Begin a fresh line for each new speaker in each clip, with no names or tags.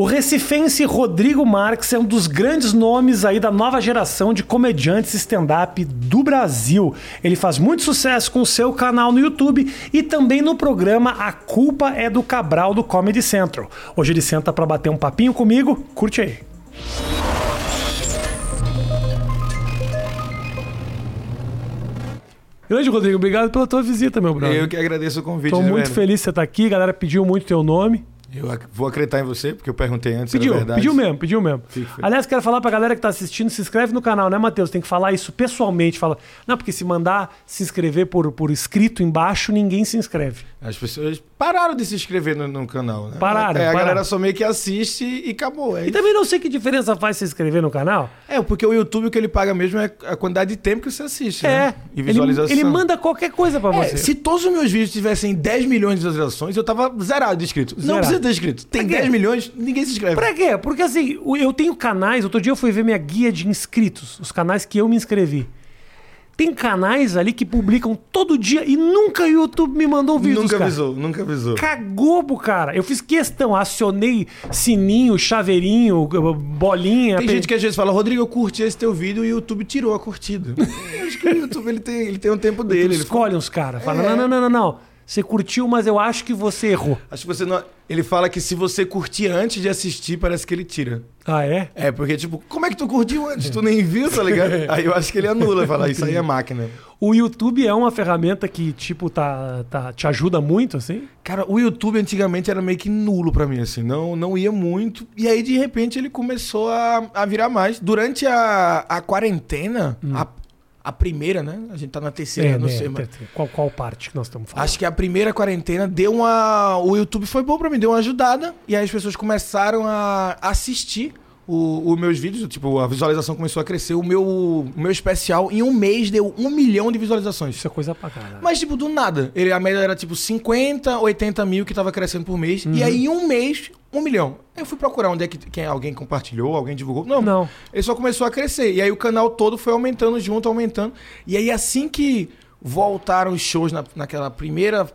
O recifense Rodrigo Marques é um dos grandes nomes aí da nova geração de comediantes stand-up do Brasil. Ele faz muito sucesso com o seu canal no YouTube e também no programa A Culpa é do Cabral do Comedy Central. Hoje ele senta para bater um papinho comigo. Curte aí. Grande Rodrigo, obrigado pela tua visita, meu brother.
Eu que agradeço o convite.
Tô
né,
muito
velho?
feliz de você estar aqui. A galera pediu muito teu nome.
Eu vou acreditar em você, porque eu perguntei antes.
Pediu,
verdade.
pediu mesmo, pediu mesmo.
Feliz.
Aliás, quero falar pra galera que tá assistindo, se inscreve no canal, né, Matheus? Tem que falar isso pessoalmente. Fala, não, porque se mandar se inscrever por, por escrito embaixo, ninguém se inscreve.
As pessoas pararam de se inscrever no, no canal, né?
Pararam,
É, a
pararam.
galera só meio que assiste e acabou. É,
E
isso.
também não sei que diferença faz se inscrever no canal.
é, porque o YouTube o que ele paga mesmo é a quantidade de tempo que você assiste,
É.
né? E
Ele,
visualização.
ele manda qualquer coisa pra
É,
você.
se todos os meus vídeos tivessem 10 milhões de visualizações, eu tava zerado de inscritos. Não
Zerado.
Ter inscrito. Tem
Pra quê?
10 milhões, ninguém se inscreve.
Pra quê? Porque assim, eu tenho canais. Outro dia eu fui ver minha guia de inscritos, os canais que eu me inscrevi. Tem canais ali que publicam todo dia e nunca o YouTube me mandou um vídeo.
Nunca avisou, nunca avisou.
Cagou pro cara. Eu fiz questão, acionei sininho, chaveirinho, bolinha.
Tem
pe-
gente que às vezes fala, Rodrigo, eu curti esse teu vídeo e o YouTube tirou a curtida. Eu acho que o YouTube ele tem, ele tem um tempo dele. Ele
escolhe uns caras. Fala,
É.
não, não, não, não, não. Você curtiu, mas eu acho que você errou.
Acho que você não. Ele fala que se você curtir antes de assistir, parece que ele tira.
Ah, é?
É, porque, tipo, como é que tu curtiu antes? Tu nem viu, tá ligado? Aí eu acho que ele anula, fala, isso aí é máquina.
O YouTube é uma ferramenta que, tipo, tá, tá, te ajuda muito, assim?
Cara, o YouTube antigamente era meio que nulo pra mim, assim, não, não ia muito. E aí, de repente, ele começou a, a virar mais. Durante a, a quarentena, a, a primeira, né? A gente tá na terceira, não
é,
sei,
é,
mas.
Qual, qual parte que nós estamos falando?
Acho que a primeira quarentena deu uma. O YouTube foi bom pra mim, deu uma ajudada. E aí as pessoas começaram a assistir os meus vídeos. Tipo, a visualização começou a crescer. O meu, o meu especial, em um mês, deu um milhão de visualizações.
Isso é coisa pra caralho.
Mas, tipo, do nada. Ele, a média era tipo 50, 80 mil que tava crescendo por mês.
Uhum.
E aí, em um mês, um milhão. Aí eu fui procurar onde é que quem, alguém compartilhou, alguém divulgou. Não,
Não.
ele só começou a crescer. E aí o canal todo foi aumentando junto, aumentando. E aí, assim que voltaram os shows na, naquela primeira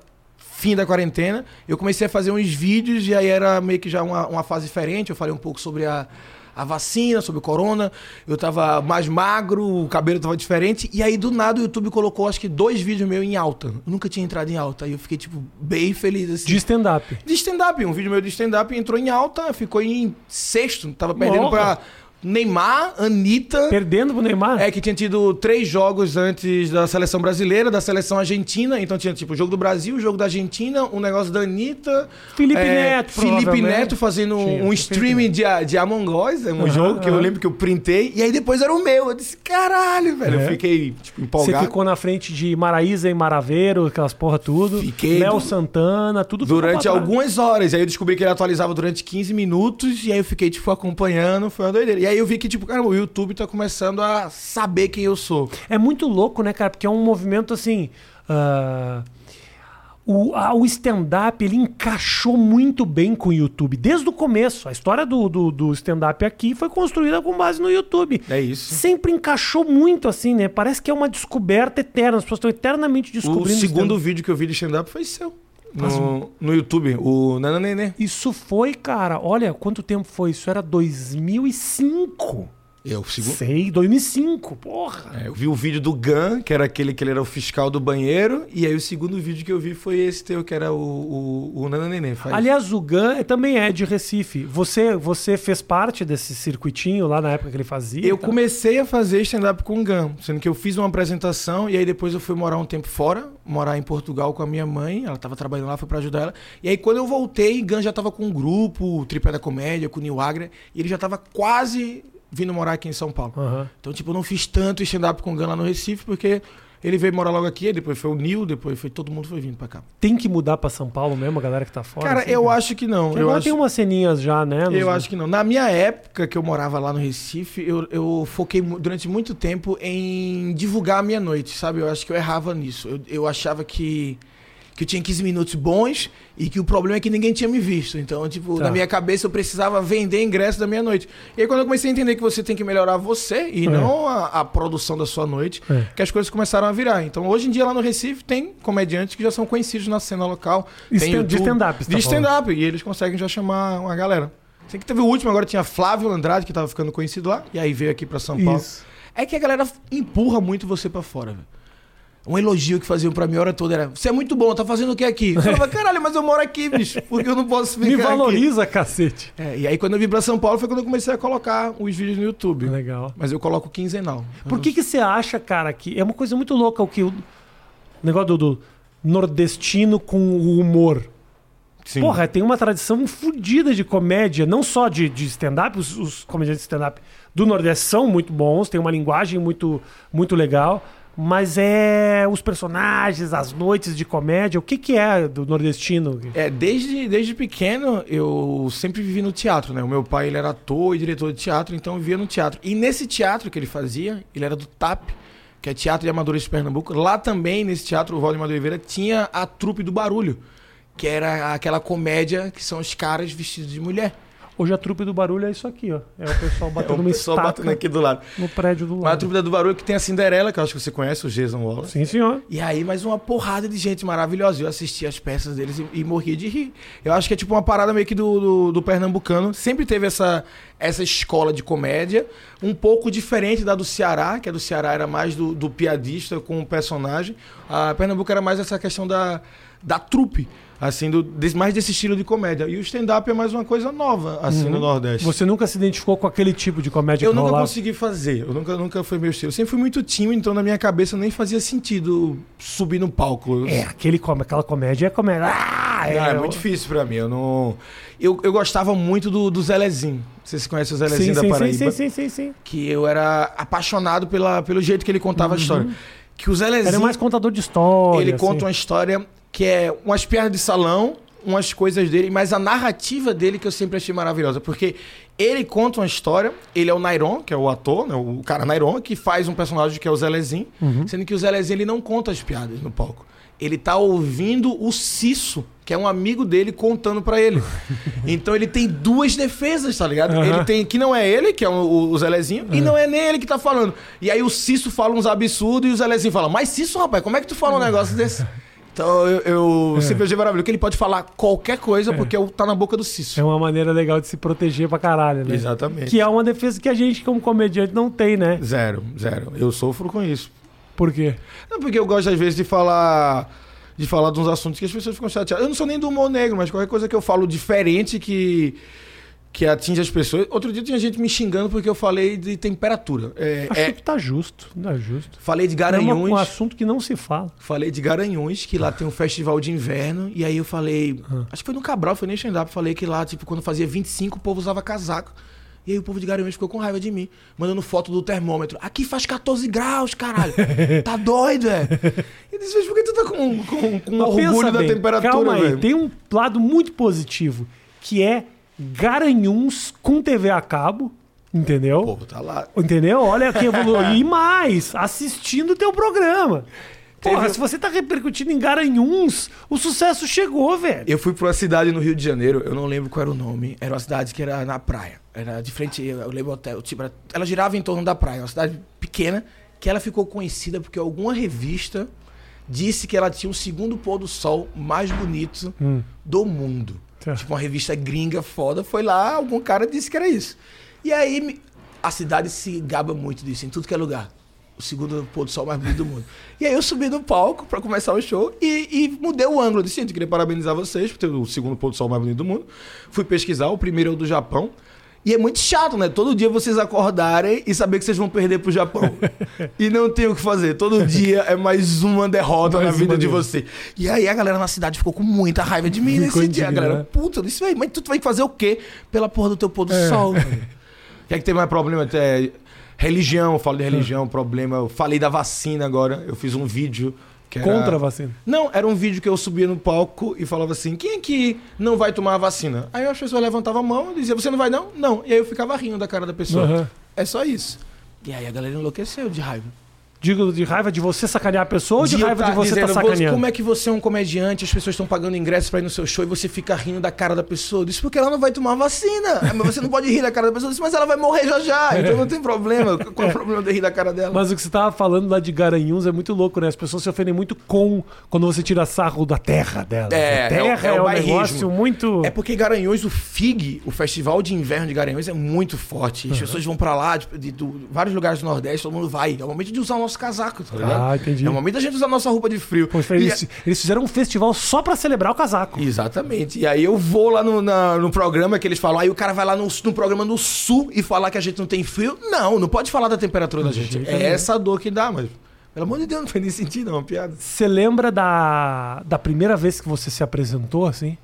fim da quarentena, eu comecei a fazer uns vídeos e aí era meio que já uma, uma fase diferente. Eu falei um pouco sobre a, a vacina, sobre o corona. Eu tava mais magro, o cabelo tava diferente. E aí, do nada, o YouTube colocou acho que dois vídeos meus em alta. Eu nunca tinha entrado em alta. Aí eu fiquei, tipo, bem feliz assim.
De stand-up.
De stand-up, um vídeo meu de stand-up entrou em alta, ficou em sexto, tava perdendo
Porra.
pra Neymar, Anitta.
Perdendo pro Neymar?
É que tinha tido três jogos antes da seleção brasileira, da seleção argentina. Então tinha tipo o jogo do Brasil, o jogo da Argentina, um negócio da Anitta.
Felipe
é,
Neto,
Felipe. Neto fazendo
Tinha,
um streaming de, de Among Us, é um
Aham,
jogo que eu
aham.
lembro que eu printei. E aí depois era o meu. Eu disse, caralho, velho.
É.
Eu fiquei tipo,
Você
empolgado.
ficou na frente de Maraísa e Maraveiro, aquelas porra tudo.
Fiquei
Léo
do-
Santana, tudo
Durante algumas horas. Aí eu descobri que ele atualizava durante 15 minutos. E aí eu fiquei, tipo, acompanhando. Foi uma doideira. E aí eu vi que, tipo, cara, o YouTube tá começando a saber quem eu sou.
É muito louco, né, cara? Porque é um movimento assim. ah, o a- o stand-up ele encaixou muito bem com o YouTube desde o começo. A história do, do, do stand-up aqui foi construída com base no YouTube.
É isso.
Sempre encaixou muito assim, né? Parece que é uma descoberta eterna. As pessoas estão eternamente
O
descobrindo.
segundo
stand-up.
vídeo que eu vi de stand-up foi seu. No, no YouTube, o Nana Nenê.
Isso foi, cara. Olha quanto tempo foi. Isso era 2005.
Eu, segundo.
Sei, 2005. Porra.
É, eu vi o vídeo do Gun, que era aquele que ele era o fiscal do banheiro. E aí o segundo vídeo que eu vi foi esse teu, que era o, o, o Nana Nenê. Faz.
Aliás, o Gun é- também é de Recife. Você, você fez parte desse circuitinho lá na época que ele fazia?
Eu
tal?
comecei a fazer stand-up com o Gun, sendo que eu fiz uma apresentação e aí depois eu fui morar um tempo fora, morar em Portugal com a minha mãe, ela tava trabalhando lá, fui pra ajudar ela. E aí quando eu voltei, Gun já tava com um grupo, o Tripé da Comédia, com o Nil Agra, e ele já tava quase vindo morar aqui em São Paulo.
Aham.
Então, tipo, eu não fiz tanto stand-up com o Gun lá no Recife, porque ele veio morar logo aqui, depois foi o Nil, depois foi todo mundo foi vindo pra cá.
Tem que mudar pra São Paulo mesmo, a galera que tá fora?
Cara,
assim,
eu acho que não.
Porque
Eu
agora
acho...
tem umas ceninhas já, né?
Eu acho que não. Na minha época que eu morava lá no Recife, eu, eu foquei durante muito tempo em divulgar a minha noite, sabe? Eu acho que eu errava nisso. Eu, eu achava que, que eu tinha 15 minutos bons e que o problema é que ninguém tinha me visto. Então, tipo,
Tá.
na minha cabeça eu precisava vender ingresso da minha noite. E aí quando eu comecei a entender que você tem que melhorar você e
É.
não a, a produção da sua noite,
É.
que as coisas começaram a virar. Então, hoje em dia lá no Recife tem comediantes que já são conhecidos na cena local.
Stand- de stand-up, tá
De stand-up. E eles conseguem já chamar uma galera. Sei que teve o último, agora tinha Flávio Andrade, que tava ficando conhecido lá, e aí veio aqui pra São Paulo.
Isso.
É que a galera empurra muito você pra fora, velho. Um elogio que faziam pra mim a hora toda era: Você é muito bom, tá fazendo o que aqui? Eu falava, caralho, mas eu moro aqui, bicho, porque eu não posso ficar
Me
aqui?"
valoriza, cacete.
É, e aí quando eu vim pra São Paulo foi quando eu comecei a colocar os vídeos no YouTube.
Legal.
Mas eu coloco quinzenal.
Por que, que você acha, cara, que é uma coisa muito louca o que o negócio do, do nordestino com o humor?
Sim.
Porra, tem uma tradição fodida de comédia, não só de, de stand-up, os, os comediantes de stand-up do Nordeste são muito bons, tem uma linguagem muito, muito legal, mas é os personagens, as noites de comédia, o que, que é do nordestino?
É, desde, desde pequeno eu sempre vivi no teatro, né? O meu pai ele era ator e diretor de teatro, então eu vivia no teatro. E nesse teatro que ele fazia, ele era do TAP, que é Teatro de Amadores de Pernambuco. Lá também, nesse teatro, o Valdemar de Oliveira, tinha a trupe do barulho, que era aquela comédia que são os caras vestidos de mulher.
Hoje a trupe do barulho é isso aqui, ó. É o pessoal batendo
É o
uma
pessoal batendo aqui do lado.
no prédio do
Mas a
lado.
trupe do barulho que tem a Cinderela, que eu acho que você conhece, o Jason Wallace.
Sim, senhor.
E aí, mais uma porrada de gente maravilhosa. Eu assistia as peças deles e, e morria de rir. Eu acho que é tipo uma parada meio que do, do, do pernambucano. Sempre teve essa, essa escola de comédia, um pouco diferente da do Ceará, que a do Ceará era mais do, do piadista com o personagem. A Pernambuco era mais essa questão da, da trupe, assim, do, desse- mais desse estilo de comédia. E o stand-up é mais uma coisa nova, assim, no Nordeste.
Você nunca se identificou com aquele tipo de comédia
Eu
que
nunca
rolava?
consegui fazer, eu nunca, nunca foi meu estilo. Eu sempre fui muito tímido, então na minha cabeça nem fazia sentido subir no palco.
É, aquele, aquela comédia é comédia. Ah,
Ah, é, muito difícil pra mim. Eu não. Eu, eu gostava muito do, do Zelezinho. Você se conhece o
Sim,
Zelezinho da
sim, sim,
Paraíba?
sim, sim, sim, sim.
Que eu era apaixonado pela, pelo jeito que ele contava a história. Que o Zelezinho.
Era mais contador de história.
ele
assim.
conta uma história que é umas piadas de salão, umas coisas dele, mas a narrativa dele que eu sempre achei maravilhosa. Porque ele conta uma história, ele é o Nairon, que é o ator, né, o cara Nairon, que faz um personagem que é o Zelezinho,
Uhum.
sendo que o Zelezinho ele não conta as piadas no palco. Ele tá ouvindo o Cisso, que é um amigo dele, contando pra ele. Então ele tem duas defesas, tá ligado?
Aham.
Ele tem que não é ele, que é o, o Zelezinho, e não é nem ele que tá falando. E aí o Cisso fala uns absurdos e o Zelezinho fala: Mas Cisso, rapaz, como é que tu fala um negócio desse? Então eu, eu sempre achei maravilhoso que ele pode falar qualquer coisa porque tá na boca do Cisso.
É uma maneira legal de se proteger pra caralho, né?
Exatamente.
Que é uma defesa que a gente, como comediante, não tem, né?
Zero, zero. Eu sofro com isso.
Por quê?
Não, porque eu gosto, às vezes, de falar. De falar de uns assuntos que as pessoas ficam chateadas. Eu não sou nem do humor negro, mas qualquer coisa que eu falo diferente que. Que atinge as pessoas. Outro dia tinha gente me xingando porque eu falei de temperatura. É,
Acho
é,
que tá justo. Não é justo.
falei de
É uma-
Garanhuns.
um assunto que não se fala.
Falei de Garanhuns, que lá tem um festival de inverno. E aí eu falei. Acho que foi no Cabral, foi nem stand-up. Falei que lá, tipo, quando fazia 25, o povo usava casaco. E aí o povo de Garanhuns ficou com raiva de mim, mandando foto do termômetro. Aqui faz 14 graus, caralho. Tá doido, é? E disse, "Mas por que tu tá com, com, com orgulho da
bem,
temperatura,
Calma aí,
velho?
tem um lado muito positivo, que é Garanhuns com TV a cabo, entendeu?
O povo tá lá.
Entendeu? Olha que evoluiu. E mais, assistindo o teu programa. Porra,
Teve-
se você tá repercutindo em Garanhuns, o sucesso chegou, velho.
Eu fui pra uma cidade no Rio de Janeiro, eu não lembro qual era o nome. Era uma cidade que era na praia. Era de frente, eu lembro o hotel. Tipo, era- ela girava em torno da praia. Uma cidade pequena, que ela ficou conhecida porque alguma revista disse que ela tinha o segundo pôr do sol mais bonito
Hum.
do mundo.
Tá.
Tipo, uma revista gringa foda. Foi lá, algum cara disse que era isso. E aí, a cidade se gaba muito disso, em tudo que é lugar. O segundo pôr do sol mais bonito do mundo. E aí eu subi no palco pra começar o show e, e mudei o ângulo. Eu disse, gente, queria parabenizar vocês por ter o segundo pôr do sol mais bonito do mundo. Fui pesquisar, o primeiro é o do Japão. E é muito chato, né? Todo dia vocês acordarem e saber que vocês vão perder pro Japão. e não tem o que fazer. Todo dia é mais uma derrota
Mais
na vida de você. E aí a galera na cidade ficou com muita raiva de mim
Ficou
nesse dia. A galera,
indignada.
puta, disse, "Véi, mas tu vai fazer o quê pela porra do teu pôr do
É.
sol? velho?" O que é que tem mais problema? Até religião, eu falo de religião, problema. Eu falei da vacina agora. Eu fiz um vídeo que era...
Contra a vacina.
Não, era um vídeo que eu subia no palco e falava assim: quem é que não vai tomar a vacina? Aí as pessoas levantavam a mão e diziam: você não vai não? Não. E aí eu ficava rindo da cara da pessoa.
Aham.
É só isso. E aí a galera enlouqueceu de raiva.
Digo, de raiva de você sacanear a pessoa ou de, raiva
tá
de você estar tá sacaneando?
Como é que você é um comediante, as pessoas estão pagando ingresso pra ir no seu show e você fica rindo da cara da pessoa? Disse, porque ela não vai tomar vacina. Ah, Mas você não pode rir da cara da pessoa. Disse, mas ela vai morrer já já, então não tem problema. Qual é o problema de rir da cara dela?
Mas o que você tava falando lá de Garanhuns é muito louco, né? As pessoas se ofendem muito com quando você tira sarro da terra dela.
É,
a terra
é o- é o
um negócio muito.
É porque Garanhuns, o FIG, o Festival de Inverno de Garanhuns, é muito forte. As pessoas vão pra lá, de, de- do- vários lugares do Nordeste, todo mundo vai. É o momento de usar o nosso casaco, tá ligado?
Ah, entendi.
É o momento da gente usar a nossa roupa de frio. E-
eles, eles fizeram um festival só pra celebrar o casaco.
Exatamente. E aí eu vou lá no, na- no programa que eles falam, aí o cara vai lá no, no programa no sul e falar que a gente não tem frio. Não, não pode falar da temperatura da gente.
jeito
É essa dor que dá, mas. Pelo amor de Deus, não faz nem sentido, é uma piada.
Você lembra da, da primeira vez que você se apresentou, assim?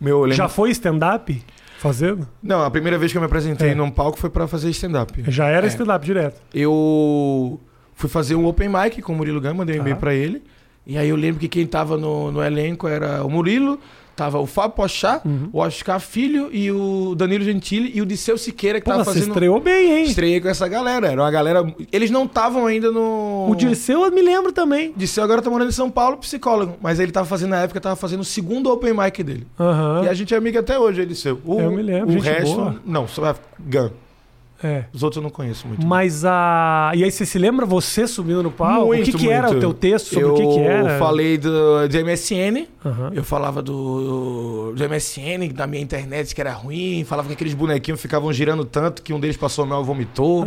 Meu, eu lembro-
Já foi stand-up? Fazendo?
Não, a primeira vez que eu me apresentei
É.
num palco foi pra fazer stand-up.
Já era
É.
stand-up direto.
Eu fui fazer um open mic com o Murilo Gama, mandei um
Tá.
e-mail pra ele. E aí eu lembro que quem tava no, no elenco era o Murilo, tava o Fábio Pochá,
Uhum.
o Oscar Filho e o Danilo Gentili e o Disseu Siqueira que
Pô,
tava
você
fazendo.
estreou bem, hein?
Estreiei com essa galera. Era uma galera. Eles não estavam ainda no.
O Dirceu eu me lembro também.
Disseu agora tá morando em São Paulo, psicólogo. Mas ele tava fazendo, na época, tava fazendo o segundo open mic dele.
Aham.
E a gente é amigo até hoje, ele seu. O,
Eu me lembro,
O
gente
resto,
boa.
não, só é Gun.
É.
Os outros eu não conheço muito.
Mas a. E aí você se lembra você subindo no palco? o
Muito,
que, que era
muito.
o teu texto sobre
eu
o que, que era?
falei do, de MSN.
Aham.
Eu falava do, do MSN, da minha internet que era ruim. Falava que aqueles bonequinhos ficavam girando tanto que um deles passou mal e vomitou.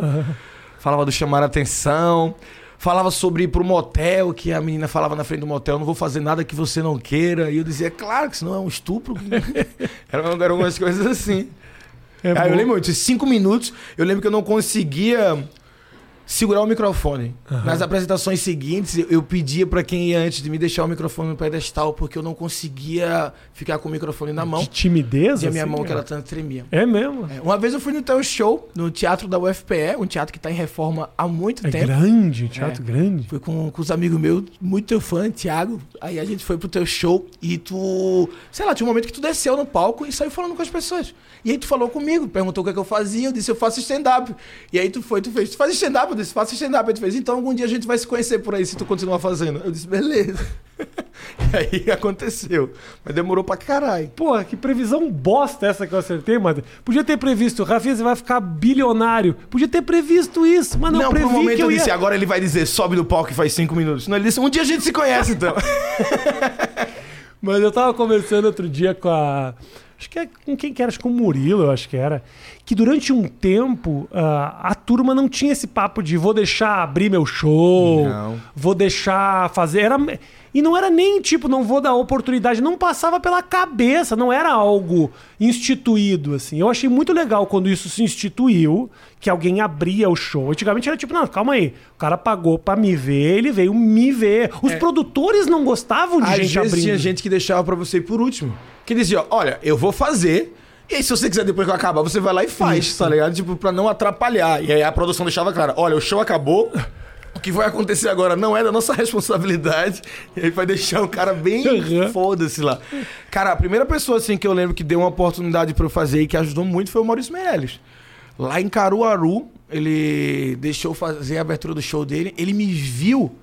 Falava do chamar a atenção. Falava sobre ir pro motel, que a menina falava na frente do motel, não vou fazer nada que você não queira. E eu dizia, claro que senão é um estupro. eram, eram algumas coisas assim.
É
Aí eu lembro esses cinco minutos, eu lembro que eu não conseguia segurar o microfone. Nas apresentações seguintes, eu- pedia pra quem ia antes de me deixar o microfone no pedestal, porque eu não conseguia ficar com o microfone na mão.
De timidez?
E a minha
assim,
mão que ela tanto tremia.
É mesmo.
É, Uma vez eu fui no teu show, no teatro da UFPE, um teatro que tá em reforma há muito
É
tempo.
grande, teatro grande.
Fui com, com os amigos meus, muito teu fã, Thiago. Aí a gente foi pro teu show e tu. Sei lá, tinha um momento que tu desceu no palco e saiu falando com as pessoas. E aí tu falou comigo, perguntou o que, é que eu fazia, eu disse, eu faço stand-up. E aí tu foi, tu fez, tu faz stand-up? Eu disse, faço stand-up. Aí tu fez, então algum dia a gente vai se conhecer por aí se tu continuar fazendo. Eu disse, beleza. e aí aconteceu. Mas demorou pra caralho.
Porra, que previsão bosta essa que eu acertei, mano. Podia ter previsto, Rafinha, você vai ficar bilionário. Podia ter previsto isso, mas não,
Não,
previ
por um momento
que eu
eu
ia...
disse, agora ele vai dizer, sobe no palco e faz cinco minutos. Não, ele disse, um dia a gente se conhece então.
Mas eu tava conversando outro dia com a. Acho que é com quem que era, acho que com o Murilo, eu acho que era. Que durante um tempo ah, a turma não tinha esse papo de vou deixar abrir meu show,
Não.
vou deixar fazer. Era, e não era nem tipo, não vou dar oportunidade, não passava pela cabeça, não era algo instituído, assim. Eu achei muito legal quando isso se instituiu, que alguém abria o show. Antigamente era tipo, não, calma aí, o cara pagou pra me ver, ele veio me ver. Os produtores não gostavam de
Às
gente
vezes
abrindo.
tinha gente que deixava pra você ir por último. Que dizia, olha, eu vou fazer. E aí, se você quiser depois que eu acabar, você vai lá e faz,
Isso.
tá ligado? Tipo, pra não atrapalhar. E aí a produção deixava claro, olha, o show acabou. O que vai acontecer agora não é da nossa responsabilidade. E aí vai deixar o cara bem
Uhum.
foda-se lá. Cara, a primeira pessoa assim que eu lembro que deu uma oportunidade pra eu fazer e que ajudou muito foi o Maurício Meirelles. Lá em Caruaru, ele deixou fazer a abertura do show dele. Ele me viu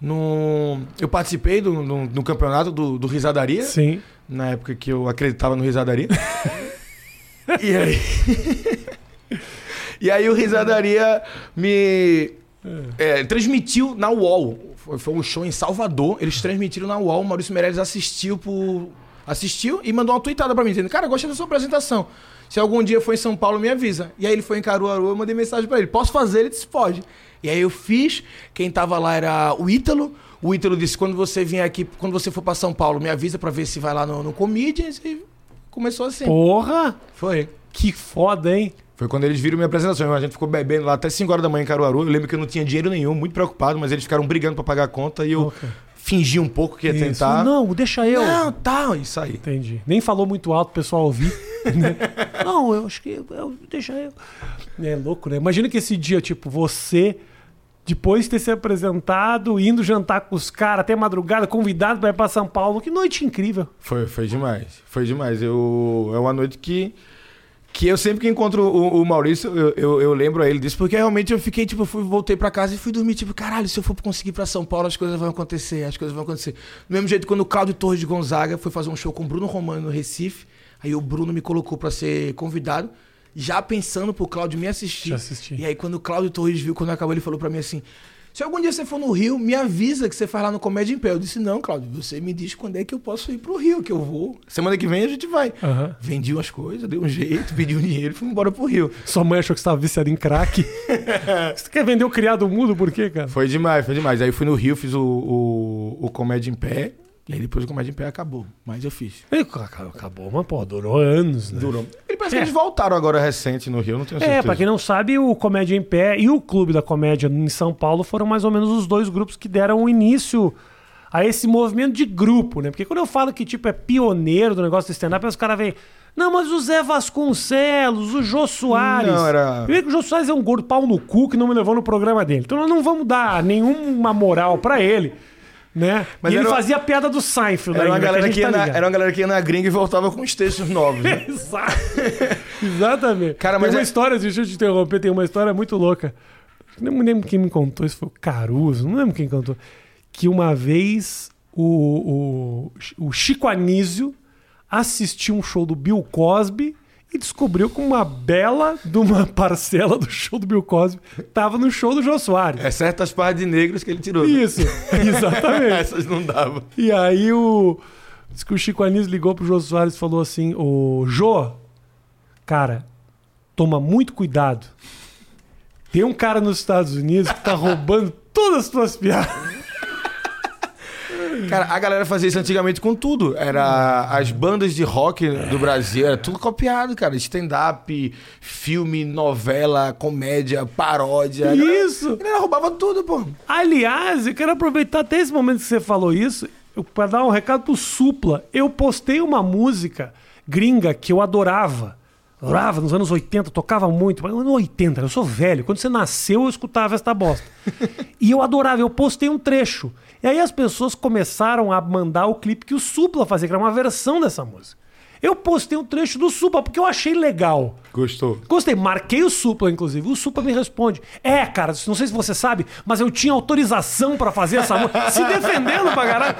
no. Eu participei do, no, no campeonato do, do Risadaria,
Sim.
na época que eu acreditava no Risadaria. e aí. e aí o Risadaria me. É, transmitiu na UOL. Foi, foi um show em Salvador. Eles transmitiram na UOL. O Maurício Meirelles assistiu por. Assistiu e mandou uma tweetada pra mim, dizendo: Cara, gostei da sua apresentação. Se algum dia for em São Paulo, me avisa. E aí ele foi em Caruaru, eu mandei mensagem pra ele: Posso fazer? Ele disse: Pode. E aí eu fiz. Quem tava lá era o Ítalo. O Ítalo disse: Quando você vier aqui, quando você for pra São Paulo, me avisa pra ver se vai lá no, no Comedians. E começou assim.
Porra!
Foi.
Que foda, hein?
Foi quando eles viram minha apresentação. A gente ficou bebendo lá até 5 horas da manhã em Caruaru. Eu lembro que eu não tinha dinheiro nenhum, muito preocupado, mas eles ficaram brigando pra pagar a conta e eu
Ok.
fingi um pouco que ia
Isso.
tentar.
Não, deixa eu.
não, tá, isso aí.
Entendi. Nem falou muito alto pro pessoal ouvir. né? Não, eu acho que. Eu, deixa eu. É louco, né? Imagina que esse dia, tipo, você, depois de ter se apresentado, indo jantar com os caras até madrugada, convidado pra ir pra São Paulo. Que noite incrível.
Foi, foi demais. Foi demais. Eu, é uma noite que, Que eu sempre que encontro o, o Maurício, eu, eu, eu lembro a ele disso, porque realmente eu fiquei, tipo, eu fui, voltei pra casa e fui dormir, tipo, caralho, se eu for conseguir ir pra São Paulo, as coisas vão acontecer, as coisas vão acontecer. Do mesmo jeito, quando o Cláudio Torres de Gonzaga foi fazer um show com o Bruno Romano no Recife, aí o Bruno me colocou pra ser convidado, já pensando pro Cláudio me assistir. E aí, quando o Cláudio Torres viu, quando acabou, ele falou pra mim assim: se algum dia você for no Rio, me avisa que você faz lá no Comédia em Pé. Eu disse, não, Cláudio, você me diz quando é que eu posso ir pro Rio, que eu vou. Semana que vem a gente vai.
Aham.
Vendi umas coisas, dei um jeito, pedi um dinheiro e fui embora pro Rio.
Sua mãe achou que você estava viciado em crack. você quer vender o criado mudo por quê, cara?
Foi demais, foi demais. Aí fui no Rio, fiz o, o, o Comédia em Pé. E aí depois o Comédia em Pé acabou. Mas eu fiz.
Acabou, mas pô, durou anos, né?
Durou. Ele parece
É.
que eles voltaram agora recente no Rio, eu não tenho certeza.
É, pra quem não sabe, o Comédia em Pé e o Clube da Comédia em São Paulo foram mais ou menos os dois grupos que deram início a esse movimento de grupo, né? Porque quando eu falo que, tipo, é pioneiro do negócio do stand-up, os caras vêm... Não, mas o Zé Vasconcelos, o Jô Soares...
Não, era-
Primeiro que o Jô Soares é um gordo pau no cu que não me levou no programa dele. Então nós não vamos dar nenhuma moral pra ele, né?
Mas
e ele fazia a piada do Seinfeld
Era uma,
ainda,
galera que ia
tá
na, era uma galera que ia na gringa e voltava com os textos novos. né?
Exato. Exatamente.
Cara,
tem
mas
uma
é-
história, deixa eu te interromper, tem uma história muito louca. Não me lembro quem me contou, isso foi o Caruso, não lembro quem contou. Que uma vez o, o, o Chico Anísio assistiu um show do Bill Cosby e descobriu que uma bela de uma parcela do show do Bill Cosby tava no show do Jô Soares.
É certas partes de negros que ele tirou. né?
Isso, exatamente.
Essas não davam.
E aí o. Diz que o Chico Anísio ligou pro Jô Soares e falou assim: Ô Jô, cara, toma muito cuidado. Tem um cara nos Estados Unidos que tá roubando todas as tuas piadas.
Cara, a galera fazia isso antigamente com tudo. Era as bandas de rock do Brasil, era tudo copiado, cara. Stand-up, filme, novela, comédia, paródia.
Isso!
A galera roubava tudo, pô.
Aliás, eu quero aproveitar até esse momento que você falou isso para dar um recado pro Supla. Eu postei uma música gringa que eu adorava. Adorava nos anos 80, tocava muito. Mas nos anos 80, eu sou velho. Quando você nasceu, eu escutava esta bosta. e eu adorava, eu postei um trecho. E aí as pessoas começaram a mandar o clipe que o Supla fazia, que era uma versão dessa música. Eu postei um trecho do Supla porque eu achei legal.
Gostou.
Gostei, marquei o Supla, inclusive. O Supla me responde: É, cara, não sei se você sabe, mas eu tinha autorização pra fazer essa música. Se defendendo pra caralho.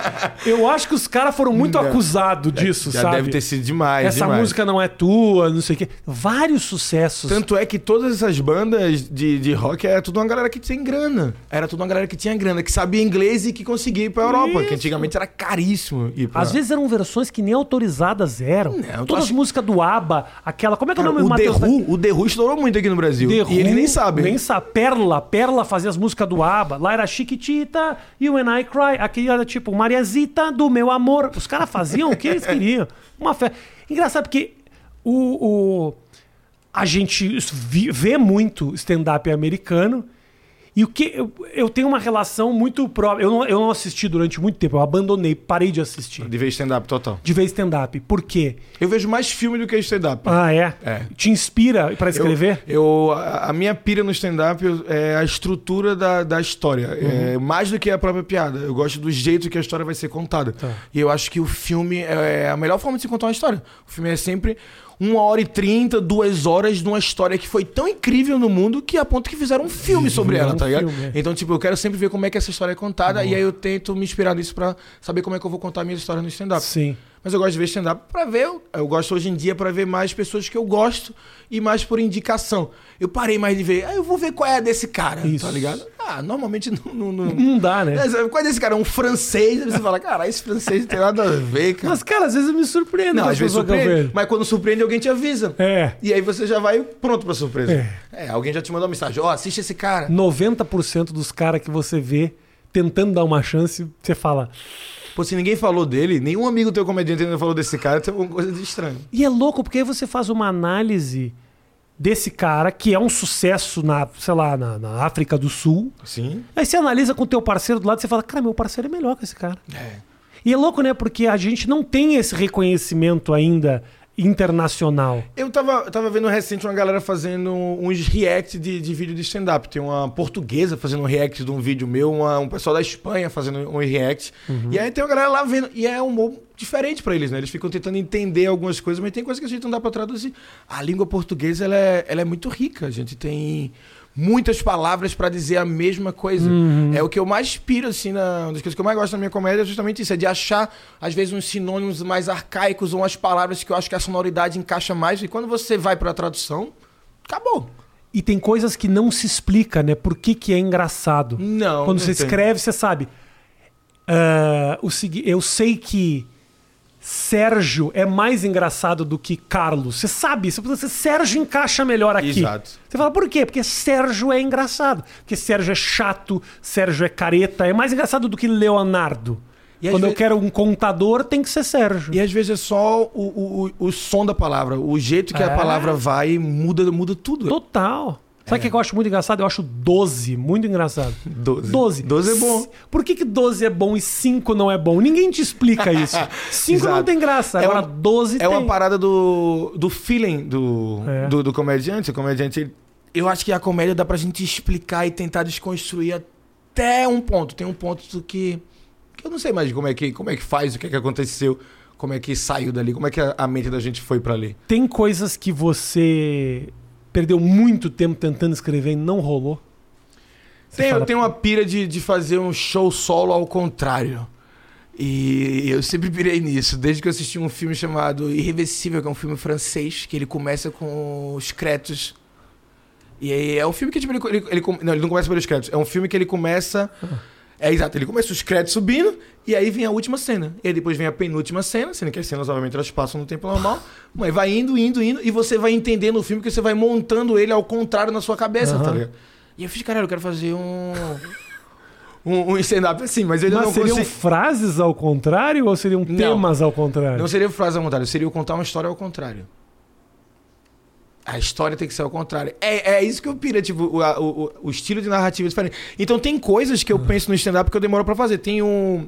Eu acho que os caras foram muito acusados disso,
Já
sabe?
deve ter sido demais,
Essa
demais.
música não é tua, não sei o quê. Vários sucessos.
Tanto é que todas essas bandas de, de rock era tudo uma galera que tinha grana. Era tudo uma galera que tinha grana, que sabia inglês e que conseguia ir pra Europa.
Isso.
Que antigamente era caríssimo ir pra
Às vezes eram versões que nem autorizadas eram.
Não, tu
Todas as músicas do ABBA, aquela. Como é que é o nome do Matheus?
O The Who estourou muito aqui no Brasil.
The
e eles nem sabem.
Nem sabe. Perla. Perla fazia as músicas do ABBA. Lá era Chiquitita, You and I Cry. Aqui era tipo Mariazita do meu amor. Os caras faziam o que eles queriam. Uma fé. Engraçado porque o, o- a gente vê muito stand-up americano. E o que eu, eu tenho uma relação muito própria. Eu não, eu não assisti durante muito tempo, eu abandonei, parei de assistir.
De vez stand-up total.
De ver stand-up. Por quê?
Eu vejo mais filme do que stand-up.
Ah, é?
É.
Te inspira pra escrever?
Eu, eu- a, minha pira no stand-up é a estrutura da, da história. É,
Uhum.
mais do que a própria piada. Eu gosto do jeito que a história vai ser contada.
Tá.
E eu acho que o filme é a melhor forma de se contar uma história. O filme é sempre uma hora e trinta, duas horas de uma história que foi tão incrível no mundo que a ponto que fizeram um filme sobre ela, tá ligado?
é.
Então, tipo, eu quero sempre ver como é que essa história é contada e aí eu tento me inspirar nisso pra saber como é que eu vou contar a minha história no stand-up.
Sim.
Mas eu gosto de ver stand-up pra ver. Eu gosto hoje em dia pra ver mais pessoas que eu gosto e mais por indicação. Eu parei mais de ver. Ah, eu vou ver qual é a desse cara,
Isso.
tá ligado? Ah, normalmente não. não, não...
Não dá, né?
É, Qual é desse cara? Um francês. Aí você fala, cara, esse francês não tem nada a ver, cara.
Mas, cara, às vezes eu me surpreendo.
não, às vezes surpreende. Mas quando surpreende, alguém te avisa.
É.
E aí você já vai pronto pra surpresa.
É.
É, alguém já te mandou uma mensagem. Ó, assiste esse cara.
90% dos caras que você vê tentando dar uma chance, você fala.
Pô, se ninguém falou dele, nenhum amigo teu comediante ainda falou desse cara, tem alguma coisa de estranho.
E é louco, porque aí você faz uma análise desse cara, que é um sucesso na, sei lá, na, na África do Sul.
Sim.
Aí você analisa com o teu parceiro do lado e você fala, cara, meu parceiro é melhor que esse cara.
É.
E é louco, né? Porque a gente não tem esse reconhecimento ainda internacional?
Eu tava, eu tava vendo recente uma galera fazendo uns react de, de vídeo de stand-up. Tem uma portuguesa fazendo um react de um vídeo meu, uma- um pessoal da Espanha fazendo um react. E aí tem uma galera lá vendo. E é um humor diferente pra eles, né? Eles ficam tentando entender algumas coisas, mas tem coisas que a gente não dá pra traduzir. A língua portuguesa, ela é, ela é muito rica. A gente tem muitas palavras pra dizer a mesma coisa. É o que eu mais piro, assim, na, uma das coisas que eu mais gosto na minha comédia é justamente isso, é de achar, às vezes, uns sinônimos mais arcaicos ou umas palavras que eu acho que a sonoridade encaixa mais. E quando você vai pra tradução, acabou.
E tem coisas que não se explica, né? Por que, que é engraçado.
Não.
Quando
não
você
tem.
escreve, você sabe. Ah, o eu sei que Sérgio é mais engraçado do que Carlos. Você sabe, você Sérgio encaixa melhor aqui.
Exato.
Você fala, por quê? Porque Sérgio é engraçado. Porque Sérgio é chato, Sérgio é careta. É mais engraçado do que Leonardo.
E
Quando eu
vezes-
quero um contador, tem que ser Sérgio.
E às vezes é só o, o, o, o som da palavra, o jeito que
É.
a palavra vai muda, muda tudo.
Total. Sabe o que eu acho muito engraçado? Eu acho 12 muito engraçado.
Doze.
12.
Doze é bom.
Por que, que 12 é bom e 5 não é bom? Ninguém te explica isso. 5 não tem graça.
É
Agora
uma-
12
É
tem.
uma parada do, do feeling do,
É.
do, do comediante. O comediante, ele- eu acho que a comédia dá pra gente explicar e tentar desconstruir até um ponto. Tem um ponto do que, que eu não sei mais como é que, como é que faz, o que é que aconteceu, como é que saiu dali, como é que a, a mente da gente foi pra ali.
Tem coisas que você perdeu muito tempo tentando escrever e não rolou. Você
Tem,
fala,
eu tenho uma pira de, de fazer um show solo ao contrário. E eu sempre pirei nisso, desde que eu assisti um filme chamado Irreversível, que é um filme francês, que ele começa com os créditos. E aí é um filme que tipo, ele, ele, ele Não, ele não começa pelos créditos. É um filme que ele começa. É exato, ele começa os créditos subindo, e aí vem a última cena. E aí depois vem a penúltima cena, sendo que as cenas, obviamente, elas passam no tempo normal. Mas vai indo, indo, indo, e você vai entendendo o filme, que você vai montando ele ao contrário na sua cabeça,
Aham.
tá ligado? E eu fiz, caralho, eu quero fazer um. Um, um stand-up assim, mas ainda
Mas
não
seriam
consigo.
frases ao contrário ou seriam
Não.
temas ao contrário?
Não seria frase ao contrário, seria eu contar uma história ao contrário. A história tem que ser ao contrário. É, é isso que eu piro, tipo, o, o, o- estilo de narrativa é diferente. Então tem coisas que eu penso no stand-up que eu demoro pra fazer. Tem um.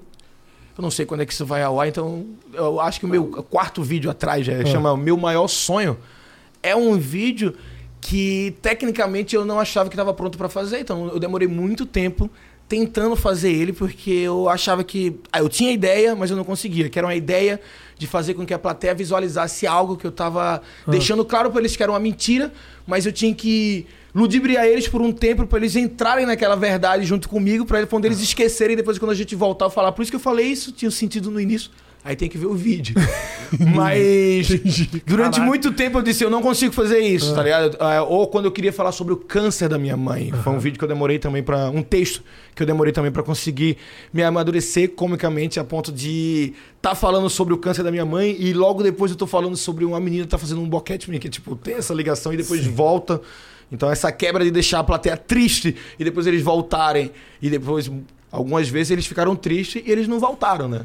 Eu não sei quando é que isso vai ao ar, então eu acho que o meu quarto vídeo atrás já chama Meu Maior Sonho. É um vídeo que tecnicamente eu não achava que estava pronto pra fazer, então eu demorei muito tempo tentando fazer ele porque eu achava que ah, eu tinha ideia, mas eu não conseguia, que era uma ideia de fazer com que a plateia visualizasse algo que eu tava deixando claro pra eles que era uma mentira, mas eu tinha que ludibriar eles por um tempo pra eles entrarem naquela verdade junto comigo, para quando eles esquecerem depois quando a gente voltar eu falar. Por isso que eu falei isso, tinha sentido no início. Aí tem que ver o vídeo. Mas durante
Caraca.
muito tempo eu disse, eu não consigo fazer isso, tá ligado? Ah, Ou quando eu queria falar sobre o câncer da minha mãe. Foi um vídeo que eu demorei também para um texto que eu demorei também pra conseguir me amadurecer comicamente a ponto de tá falando sobre o câncer da minha mãe e logo depois eu tô falando sobre uma menina que tá fazendo um boquete que tipo, tem essa ligação e depois volta. Então essa quebra de deixar a plateia triste e depois eles voltarem e depois algumas vezes eles ficaram tristes e eles não voltaram, né?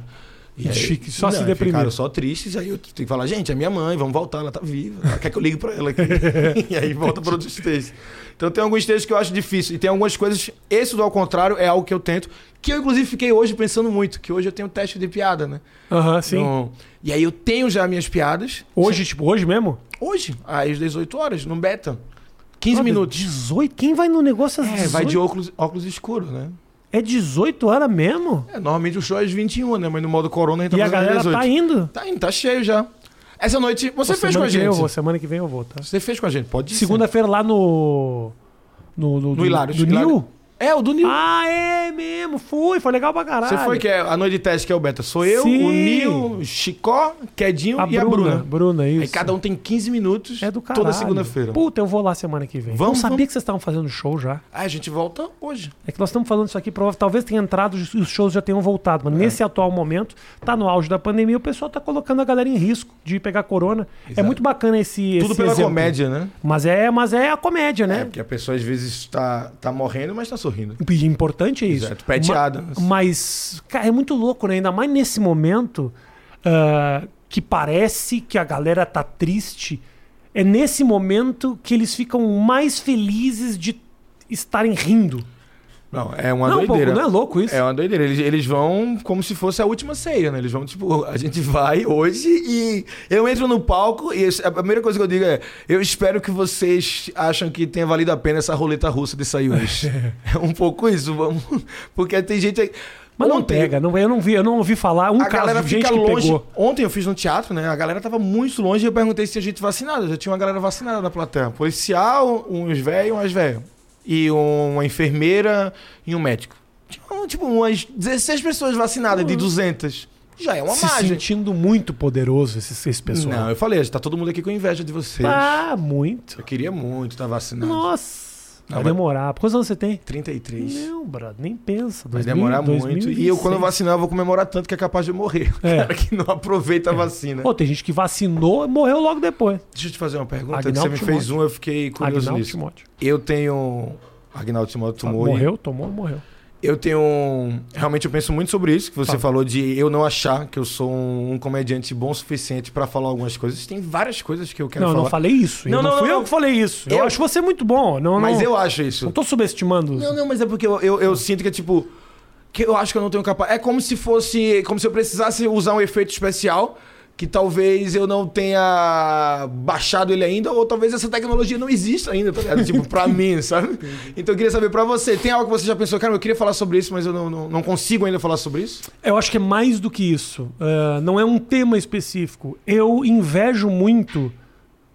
E chique, só se
não,
deprimiram.
Ficaram só tristes, aí eu tenho que falar, gente, é minha mãe, vamos voltar, ela tá viva. Ela quer que eu ligue pra ela aqui. e aí volta para outros textos. Então tem alguns textos que eu acho difícil. E tem algumas coisas. Esse do ao contrário é algo que eu tento. Que eu, inclusive, fiquei hoje pensando muito, que hoje eu tenho teste de piada, né?
Aham, sim.
Então, e aí eu tenho já minhas piadas.
Hoje, tipo, hoje mesmo?
Hoje, às 18 horas, no beta. 15
Brother,
minutos.
18? Quem vai no negócio às 18?
É, vai de óculos, óculos escuros, né?
É 18 horas mesmo?
É, normalmente o show é às 21, né? Mas no modo corona a gente tá
e a
fazendo
galera
18.
tá indo?
Tá indo, tá cheio já. Essa noite, você
Pô,
fez com a
semana que vem
gente.
eu vou, semana que vem eu vou, tá?
Você fez com a gente, pode ir.
Segunda-feira lá no. No, no,
No Hilários.
Do
Hilário-
Nil?
É, o do Nil.
Ah, é mesmo. Fui, foi legal pra caralho.
Você foi que é a noite de teste que é o Beta. Sou eu,
Sim.
o Nil, Chicó, Quedinho
A
e a
Bruna.
Bruna.
Bruna, isso.
Aí cada um tem 15 minutos
É do caralho.
toda segunda-feira.
Puta, eu vou lá semana que vem.
Vamos,
não sabia
vamos.
que vocês estavam fazendo show já.
Ah, a gente volta hoje.
É que nós estamos falando isso aqui, prova- talvez tenha entrado e os shows já tenham voltado, mas nesse atual momento, tá no auge da pandemia, o pessoal tá colocando a galera em risco de pegar corona. É
Exato.
muito bacana esse
Tudo
esse
pela
exemplo.
comédia, né?
Mas é, mas é a comédia,
É,
né?
porque a pessoa às vezes tá, tá morrendo, mas tá sorrindo.
E importante é isso.
Exato, prateada.
Ma- Mas, cara, é muito louco, né? Ainda mais nesse momento ah, que parece que a galera tá triste. É nesse momento que eles ficam mais felizes de estarem rindo.
Não, é uma
não, pouco,
doideira.
não é louco isso?
É uma doideira. Eles, eles vão como se fosse a última ceia, né? Eles vão, tipo, a gente vai hoje e eu entro no palco e a primeira coisa que eu digo é: eu espero que vocês acham que tenha valido a pena essa roleta russa de sair hoje. é um pouco isso, vamos. Porque tem gente aí.
Mas não
Ontem-
pega, não, eu não vi, eu não ouvi falar um
a
caso
galera
de gente
fica
que
longe.
pegou.
Ontem eu fiz no teatro, né? A galera tava muito longe e eu perguntei se tinha gente vacinada. Já tinha uma galera vacinada na plateia. Policial, uns velhos, umas velhas. E uma enfermeira e um médico. Tinha, tipo, umas 16 pessoas vacinadas de 200. Já é uma
se
margem.
sentindo muito poderoso esse, esse pessoal.
Não, eu falei, tá todo mundo aqui com inveja de vocês.
Ah, muito.
Eu queria muito estar vacinado.
Nossa. Vai
vai-
demorar. Quantos anos você tem?
33.
Não, brother, nem pensa.
Vai
2000,
demorar muito. E eu,
2026.
quando eu vacinar, eu vou comemorar tanto que é capaz de eu morrer. O
É.
cara que não aproveita a vacina.
Pô, tem gente que vacinou e morreu logo depois.
Deixa eu te fazer uma pergunta.
Agnaldo
você me fez
Timóteo.
um, eu fiquei curioso
Agnaldo
nisso.
Timóteo.
Eu tenho. Agnaldo Timóteo tomou. e
Morreu, tomou, morreu.
Eu tenho. Realmente eu penso muito sobre isso, que você falou de eu não achar que eu sou um, um comediante bom o suficiente pra falar algumas coisas. Tem várias coisas que eu quero
não,
falar.
não falei isso.
Não,
Não, não,
não,
fui
não,
eu
não.
que falei isso. Eu,
Eu-
acho você muito bom. Não,
Mas
não,
eu acho isso.
não tô subestimando.
Não, não, mas é porque eu, eu, eu sinto que é tipo. Que eu acho que eu não tenho capaz. É como se fosse. Como se eu precisasse usar um efeito especial. Que talvez eu não tenha baixado ele ainda, ou talvez essa tecnologia não exista ainda, tá ligado? tipo, pra mim, sabe? Então eu queria saber pra você, tem algo que você já pensou, cara, eu queria falar sobre isso, mas eu não, não, não consigo ainda falar sobre isso?
Eu acho que é mais do que isso. É, não é um tema específico. Eu invejo muito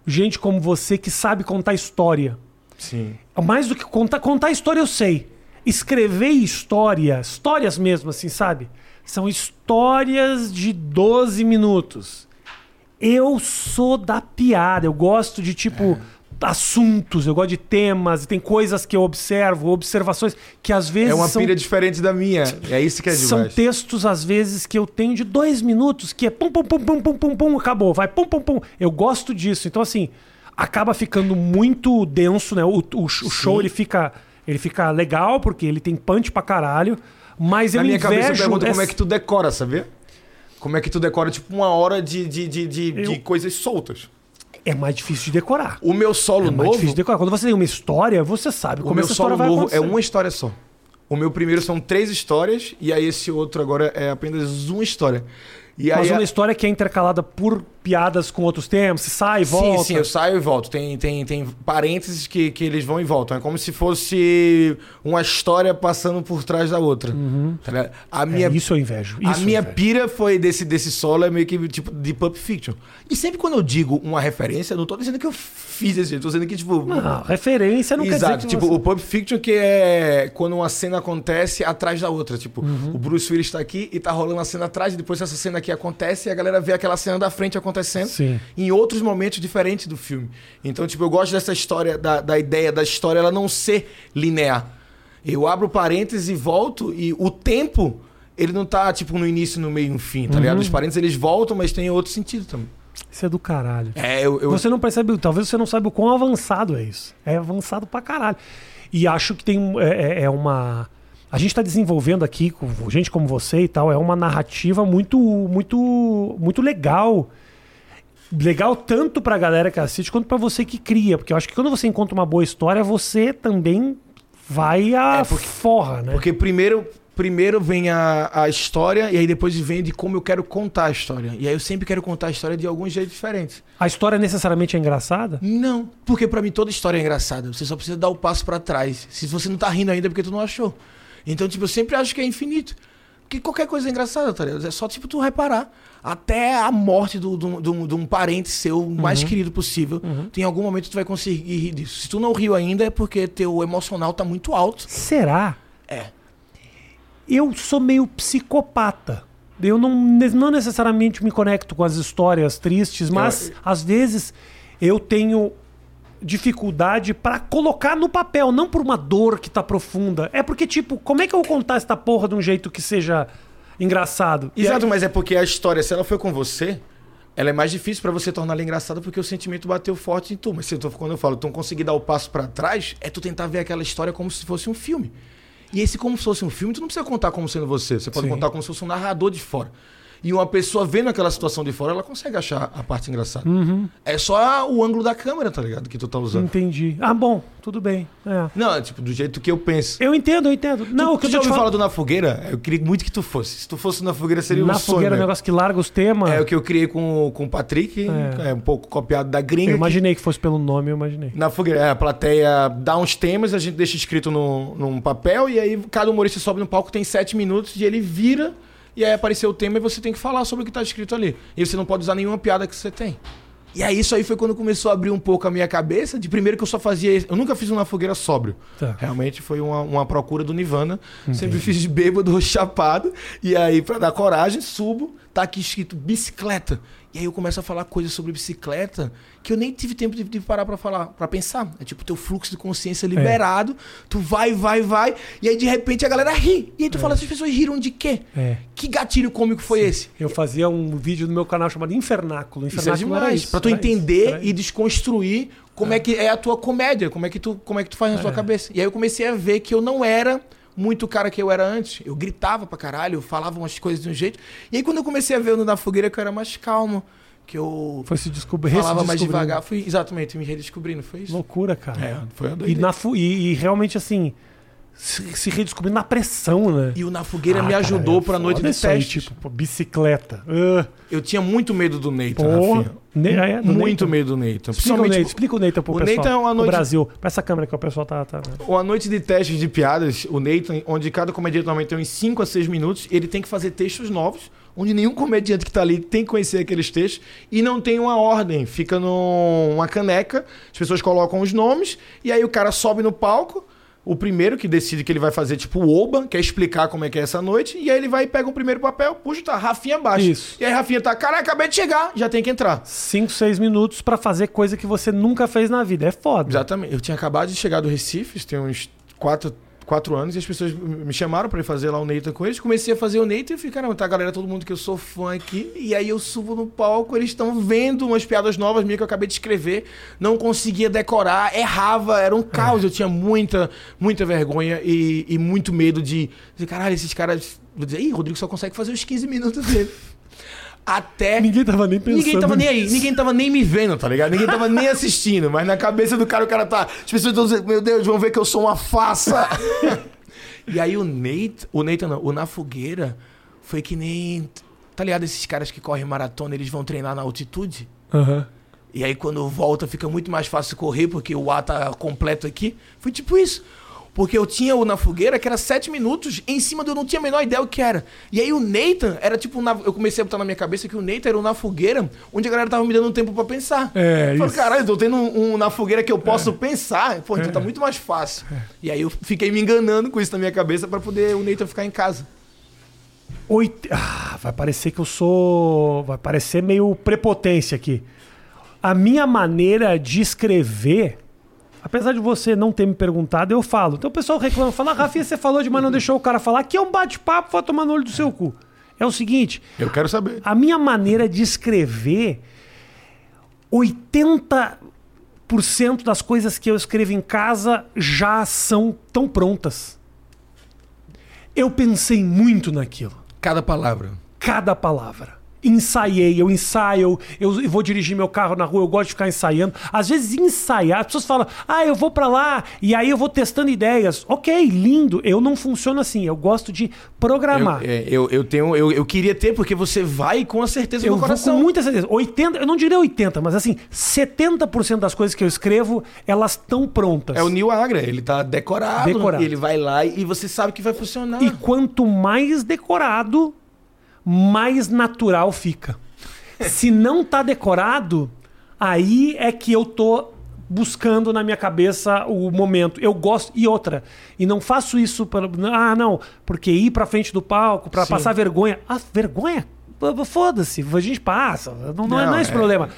gente como você que sabe contar história.
Sim.
Mais do que contar, contar história eu sei. Escrever história, histórias mesmo, assim, sabe? São histórias de 12 minutos. Eu sou da piada, eu gosto de tipo assuntos, eu gosto de temas, e tem coisas que eu observo, observações que às vezes
É uma
são,
pilha diferente da minha. É isso que é
são
demais.
textos às vezes que eu tenho de dois minutos, que é pum pum pum pum pum pum pum, acabou, vai pum pum pum. Eu gosto disso, então assim acaba ficando muito denso, né? O, o, o show ele fica ele fica legal porque ele tem punch pra caralho, mas
Na
eu
minha cabeça eu
invejo
pergunto como
essa-
é que tu decora, sabia? Como é que tu decora, tipo, uma hora de, de, de, de, de
Eu-
coisas soltas.
é mais difícil de decorar.
O meu solo
É mais
novo.
difícil de decorar. Quando você tem uma história, você sabe
O
como
meu
essa
solo novo é uma história só. O meu primeiro são três histórias, e aí esse outro agora é apenas uma história. E
Mas uma
a-
história que é intercalada por piadas com outros temas, você sai e volta.
Sim, sim, eu saio e volto. Tem, tem, tem parênteses que, que eles vão e voltam. É como se fosse uma história passando por trás da outra. Tá ligado? A
É,
minha,
isso eu invejo.
a
isso eu
minha
invejo.
pira foi desse, desse solo, é meio que tipo de Pulp Fiction. E sempre quando eu digo uma referência, eu não tô dizendo que eu fiz esse jeito, tô dizendo que, tipo.
Não, referência não quer
Exato,
dizer que
tipo,
você...
o Pulp Fiction que é quando uma cena acontece atrás da outra. Tipo,
Uhum.
o Bruce Willis tá aqui e tá rolando a cena atrás, e depois essa cena aqui acontece e a galera vê aquela cena da frente acontecendo
Sim.
em outros momentos diferentes do filme. Então, tipo, eu gosto dessa história, da, da ideia da história ela não ser linear. Eu abro parênteses e volto, e o tempo, ele não tá, tipo, no início, no meio e no fim, tá
Uhum.
ligado? Os parênteses, eles voltam, mas tem outro sentido também.
Isso é do caralho.
É, eu... eu-
Você não percebe, talvez você não saiba o quão avançado é isso. É avançado pra caralho. E acho que tem é, é- é uma. A gente está desenvolvendo aqui, com gente como você e tal, é uma narrativa muito, muito, muito legal. Legal tanto pra galera que assiste quanto pra você que cria. Porque eu acho que quando você encontra uma boa história, você também vai a
É, porque-
forra, né?
Porque primeiro, primeiro vem a, a história, e aí depois vem de como eu quero contar a história. E aí eu sempre quero contar a história de algum jeito diferente.
A história necessariamente é engraçada?
Não, porque pra mim toda história é engraçada. Você só precisa dar o passo pra trás. Se você não tá rindo ainda é porque tu não achou. Então, tipo, eu sempre acho que é infinito. Porque qualquer coisa é engraçada, tá ligado? É só, tipo, tu reparar. Até a morte do- do- do- de um parente seu, o mais querido possível, tu, em algum momento tu vai conseguir rir disso. Se tu não riu ainda é porque teu emocional tá muito alto.
Será?
É.
Eu sou meio psicopata. Eu não, não necessariamente me conecto com as histórias tristes, mas
Eu-
às vezes eu tenho dificuldade pra colocar no papel, não por uma dor que tá profunda. É porque, tipo, como é que eu vou contar essa porra de um jeito que seja engraçado?
Exato,
aí-
mas é porque a história, se ela foi com você, ela é mais difícil pra você tornar ela engraçada porque o sentimento bateu forte em tu. Mas se eu tô, quando eu falo, tu não conseguir dar o passo pra trás, é tu tentar ver aquela história como se fosse um filme. E esse como se fosse um filme, tu não precisa contar como sendo você, você pode
Sim.
contar como se fosse um narrador de fora. E uma pessoa vendo aquela situação de fora, ela consegue achar a parte engraçada.
Uhum.
É só o ângulo da câmera, tá ligado? Que tu tá usando.
Entendi. Ah, bom, tudo bem. É.
Não, é tipo, do jeito que eu penso.
Eu entendo, eu entendo. Não, o que
tu
eu
já ouviu falar do Na Fogueira? Eu queria muito que tu fosse. Se tu fosse na Fogueira, seria
Na
um sonho.
fogueira, é um negócio que larga os temas.
É o que eu criei com, com o Patrick,
É.
é. um pouco copiado da gringa.
Eu
que-
imaginei que fosse pelo nome, eu imaginei.
Na fogueira, é, a plateia dá uns temas, a gente deixa escrito no, num papel, e aí cada humorista sobe no palco, tem sete minutos, e ele vira, e aí apareceu o tema, e você tem que falar sobre o que tá escrito ali. E você não pode usar nenhuma piada que você tem. E aí isso aí foi quando começou a abrir um pouco a minha cabeça, de primeiro que eu só fazia... Eu nunca fiz um na fogueira sóbrio.
Tá.
Realmente foi uma, uma procura do Nirvana. Sempre fiz de bêbado chapado. E aí, pra dar coragem, subo, tá aqui escrito bicicleta. E aí eu começo a falar coisas sobre bicicleta que eu nem tive tempo de, de parar pra falar, para pensar. É tipo teu fluxo de consciência liberado, tu vai, vai, vai, e aí de repente a galera ri. E aí tu fala, essas pessoas riram de quê?
É.
Que gatilho cômico foi esse?
Eu fazia um vídeo no meu canal chamado Infernáculo.
Isso é
Infernáculo
demais.
isso.
Pra tu
isso,
entender
era
e desconstruir como é. que é a tua comédia, como é que tu, como é que tu faz na tua
É.
cabeça. E aí eu comecei a ver que eu não era muito o cara que eu era antes. Eu gritava pra caralho, eu falava umas coisas de um jeito. E aí quando eu comecei a ver o Na Fogueira que eu era mais calmo, que eu
Foi se descobrir.
falava mais devagar, fui exatamente me redescobrindo, foi isso.
Loucura, cara.
É, foi uma
E,
doideira.
na e, e realmente, assim, se, se redescobrindo na pressão, né?
E o Na Fogueira
Ah,
me
cara,
ajudou
é
pra noite de testes.
tipo, pô, bicicleta. Ah,
Eu tinha muito medo do Nathan,
porra. Ne- é,
Muito
Nathan.
medo do Nathan.
Explica o Nathan, explica o Nathan pro
o
pessoal.
Nathan é uma noite-
Brasil. Pra essa câmera que o pessoal tá... tá...
Uma noite de testes de piadas, o Nathan, onde cada comediante normalmente tem uns 5 a 6 minutos, ele tem que fazer textos novos, onde nenhum comediante que tá ali tem que conhecer aqueles textos, e não tem uma ordem. Fica numa caneca, as pessoas colocam os nomes, e aí o cara sobe no palco, o primeiro que decide que ele vai fazer tipo o Oba, quer explicar como é que é essa noite, e aí ele vai e pega o primeiro papel, puxa, tá, Rafinha abaixo.
Isso.
E aí Rafinha tá, cara, acabei de chegar, já tem que entrar.
5, 6 minutos pra fazer coisa que você nunca fez na vida. É foda.
Exatamente. Eu tinha acabado de chegar do Recife, tem uns quatro, quatro anos, e as pessoas me chamaram pra ir fazer lá o Nathan com eles. Comecei a fazer o Nathan e fiquei, caramba, tá a galera, todo mundo que eu sou fã aqui. E aí eu subo no palco, eles estão vendo umas piadas novas minhas que eu acabei de escrever. Não conseguia decorar, errava, era um caos. Eu tinha muita, muita vergonha e, e muito medo de dizer, caralho, esses caras. Vou dizer, ih, Rodrigo só consegue fazer os 15 minutos dele. Até.
Ninguém tava nem pensando
Ninguém tava nem aí,
nisso.
ninguém tava nem me vendo, tá ligado? Ninguém tava nem assistindo, mas na cabeça do cara o cara tá. As pessoas estão dizendo, meu Deus, vão ver que eu sou uma faça. e aí o Nate, o Nate não, o Na Fogueira foi que nem. Tá ligado? Esses caras que correm maratona, eles vão treinar na altitude.
Aham.
E aí quando volta fica muito mais fácil correr porque o ar tá completo aqui. Foi tipo isso. Porque eu tinha o Na Fogueira, que era sete minutos, em cima de eu não tinha a menor ideia o que era. E aí o Nathan era tipo. na- Eu comecei a botar na minha cabeça que o Nathan era o Na Fogueira, onde a galera tava me dando um tempo pra pensar.
É,
eu falei,
isso.
caralho, eu tô tendo um, um Na Fogueira que eu posso pensar. Pô, então
É.
tá muito mais fácil. E aí eu fiquei me enganando com isso na minha cabeça pra poder o Nathan ficar em casa.
Oit... Ah, vai parecer que eu sou. Vai parecer meio prepotência aqui. A minha maneira de escrever, apesar de você não ter me perguntado, eu falo. Então o pessoal reclama, fala, ah, Rafinha, você falou de mas não deixou o cara falar. Aqui é um bate-papo, vai tomar no olho do seu cu. É o seguinte,
Eu quero saber.
a minha maneira de escrever, 80% das coisas que eu escrevo em casa já são tão prontas. Eu pensei muito naquilo
Cada palavra.
cada palavra. Ensaiei, eu ensaio, eu, eu vou dirigir meu carro na rua, eu gosto de ficar ensaiando. Às vezes ensaiar, as pessoas falam, ah, eu vou pra lá, e aí eu vou testando ideias. Ok, lindo, eu não funciono assim, eu gosto de
Eu,
programar.
é, eu, eu tenho. Eu, eu queria ter, porque você vai com a certeza
Eu
no
vou
coração.
com muita certeza. 80, eu não diria 80, mas assim, 70% das coisas que eu escrevo, elas estão prontas.
É o Neil Agra, ele tá decorado,
Decorado.
ele vai lá e você sabe que vai funcionar.
E quanto mais decorado, mais natural fica. Se não tá decorado, aí é que eu tô buscando na minha cabeça o momento. Eu gosto e outra. E não faço isso para ah, não, porque ir pra frente do palco para passar vergonha. Ah, vergonha? Foda-se, a gente passa. Não, não é,
Não,
é esse
é-
problema.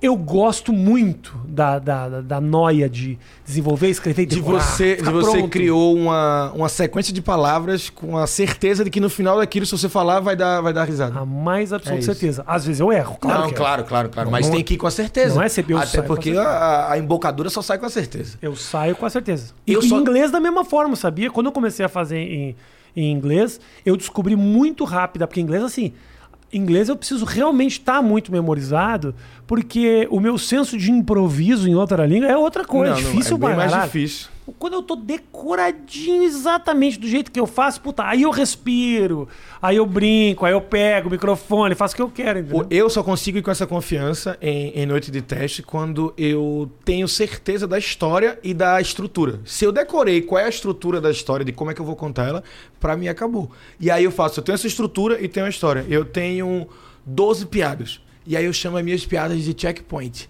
Eu gosto muito da, da, da, da noia de desenvolver, escrever e
de
decorar,
você, de você
pronto.
criou uma, uma sequência de palavras com a certeza de que no final daquilo, se você falar, vai dar, vai dar risada.
A mais absoluta
É
certeza. Às vezes eu erro, claro.
não,
que
claro, claro, claro. Mas
Não-
tem que ir com a certeza.
não é ser
Até porque a, a embocadura só sai com a certeza.
Eu saio com a certeza.
Eu
e em
só-
inglês da mesma forma, sabia? Quando eu comecei a fazer em, em inglês, eu descobri muito rápido, porque em inglês, assim, inglês eu preciso realmente estar muito memorizado, porque o meu senso de improviso em outra língua é outra coisa,
Não, não,
difícil
é bem mais difícil.
Quando eu tô decoradinho exatamente do jeito que eu faço, puta, aí eu respiro, aí eu brinco, aí eu pego o microfone, faço o que eu quero, entendeu?
Eu só consigo ir com essa confiança em, em noite de teste quando eu tenho certeza da história e da estrutura. Se eu decorei qual é a estrutura da história, de como é que eu vou contar ela, pra mim acabou. E aí eu faço, eu tenho essa estrutura e tenho a história. Eu tenho 12 piadas. E aí eu chamo as minhas piadas de checkpoint.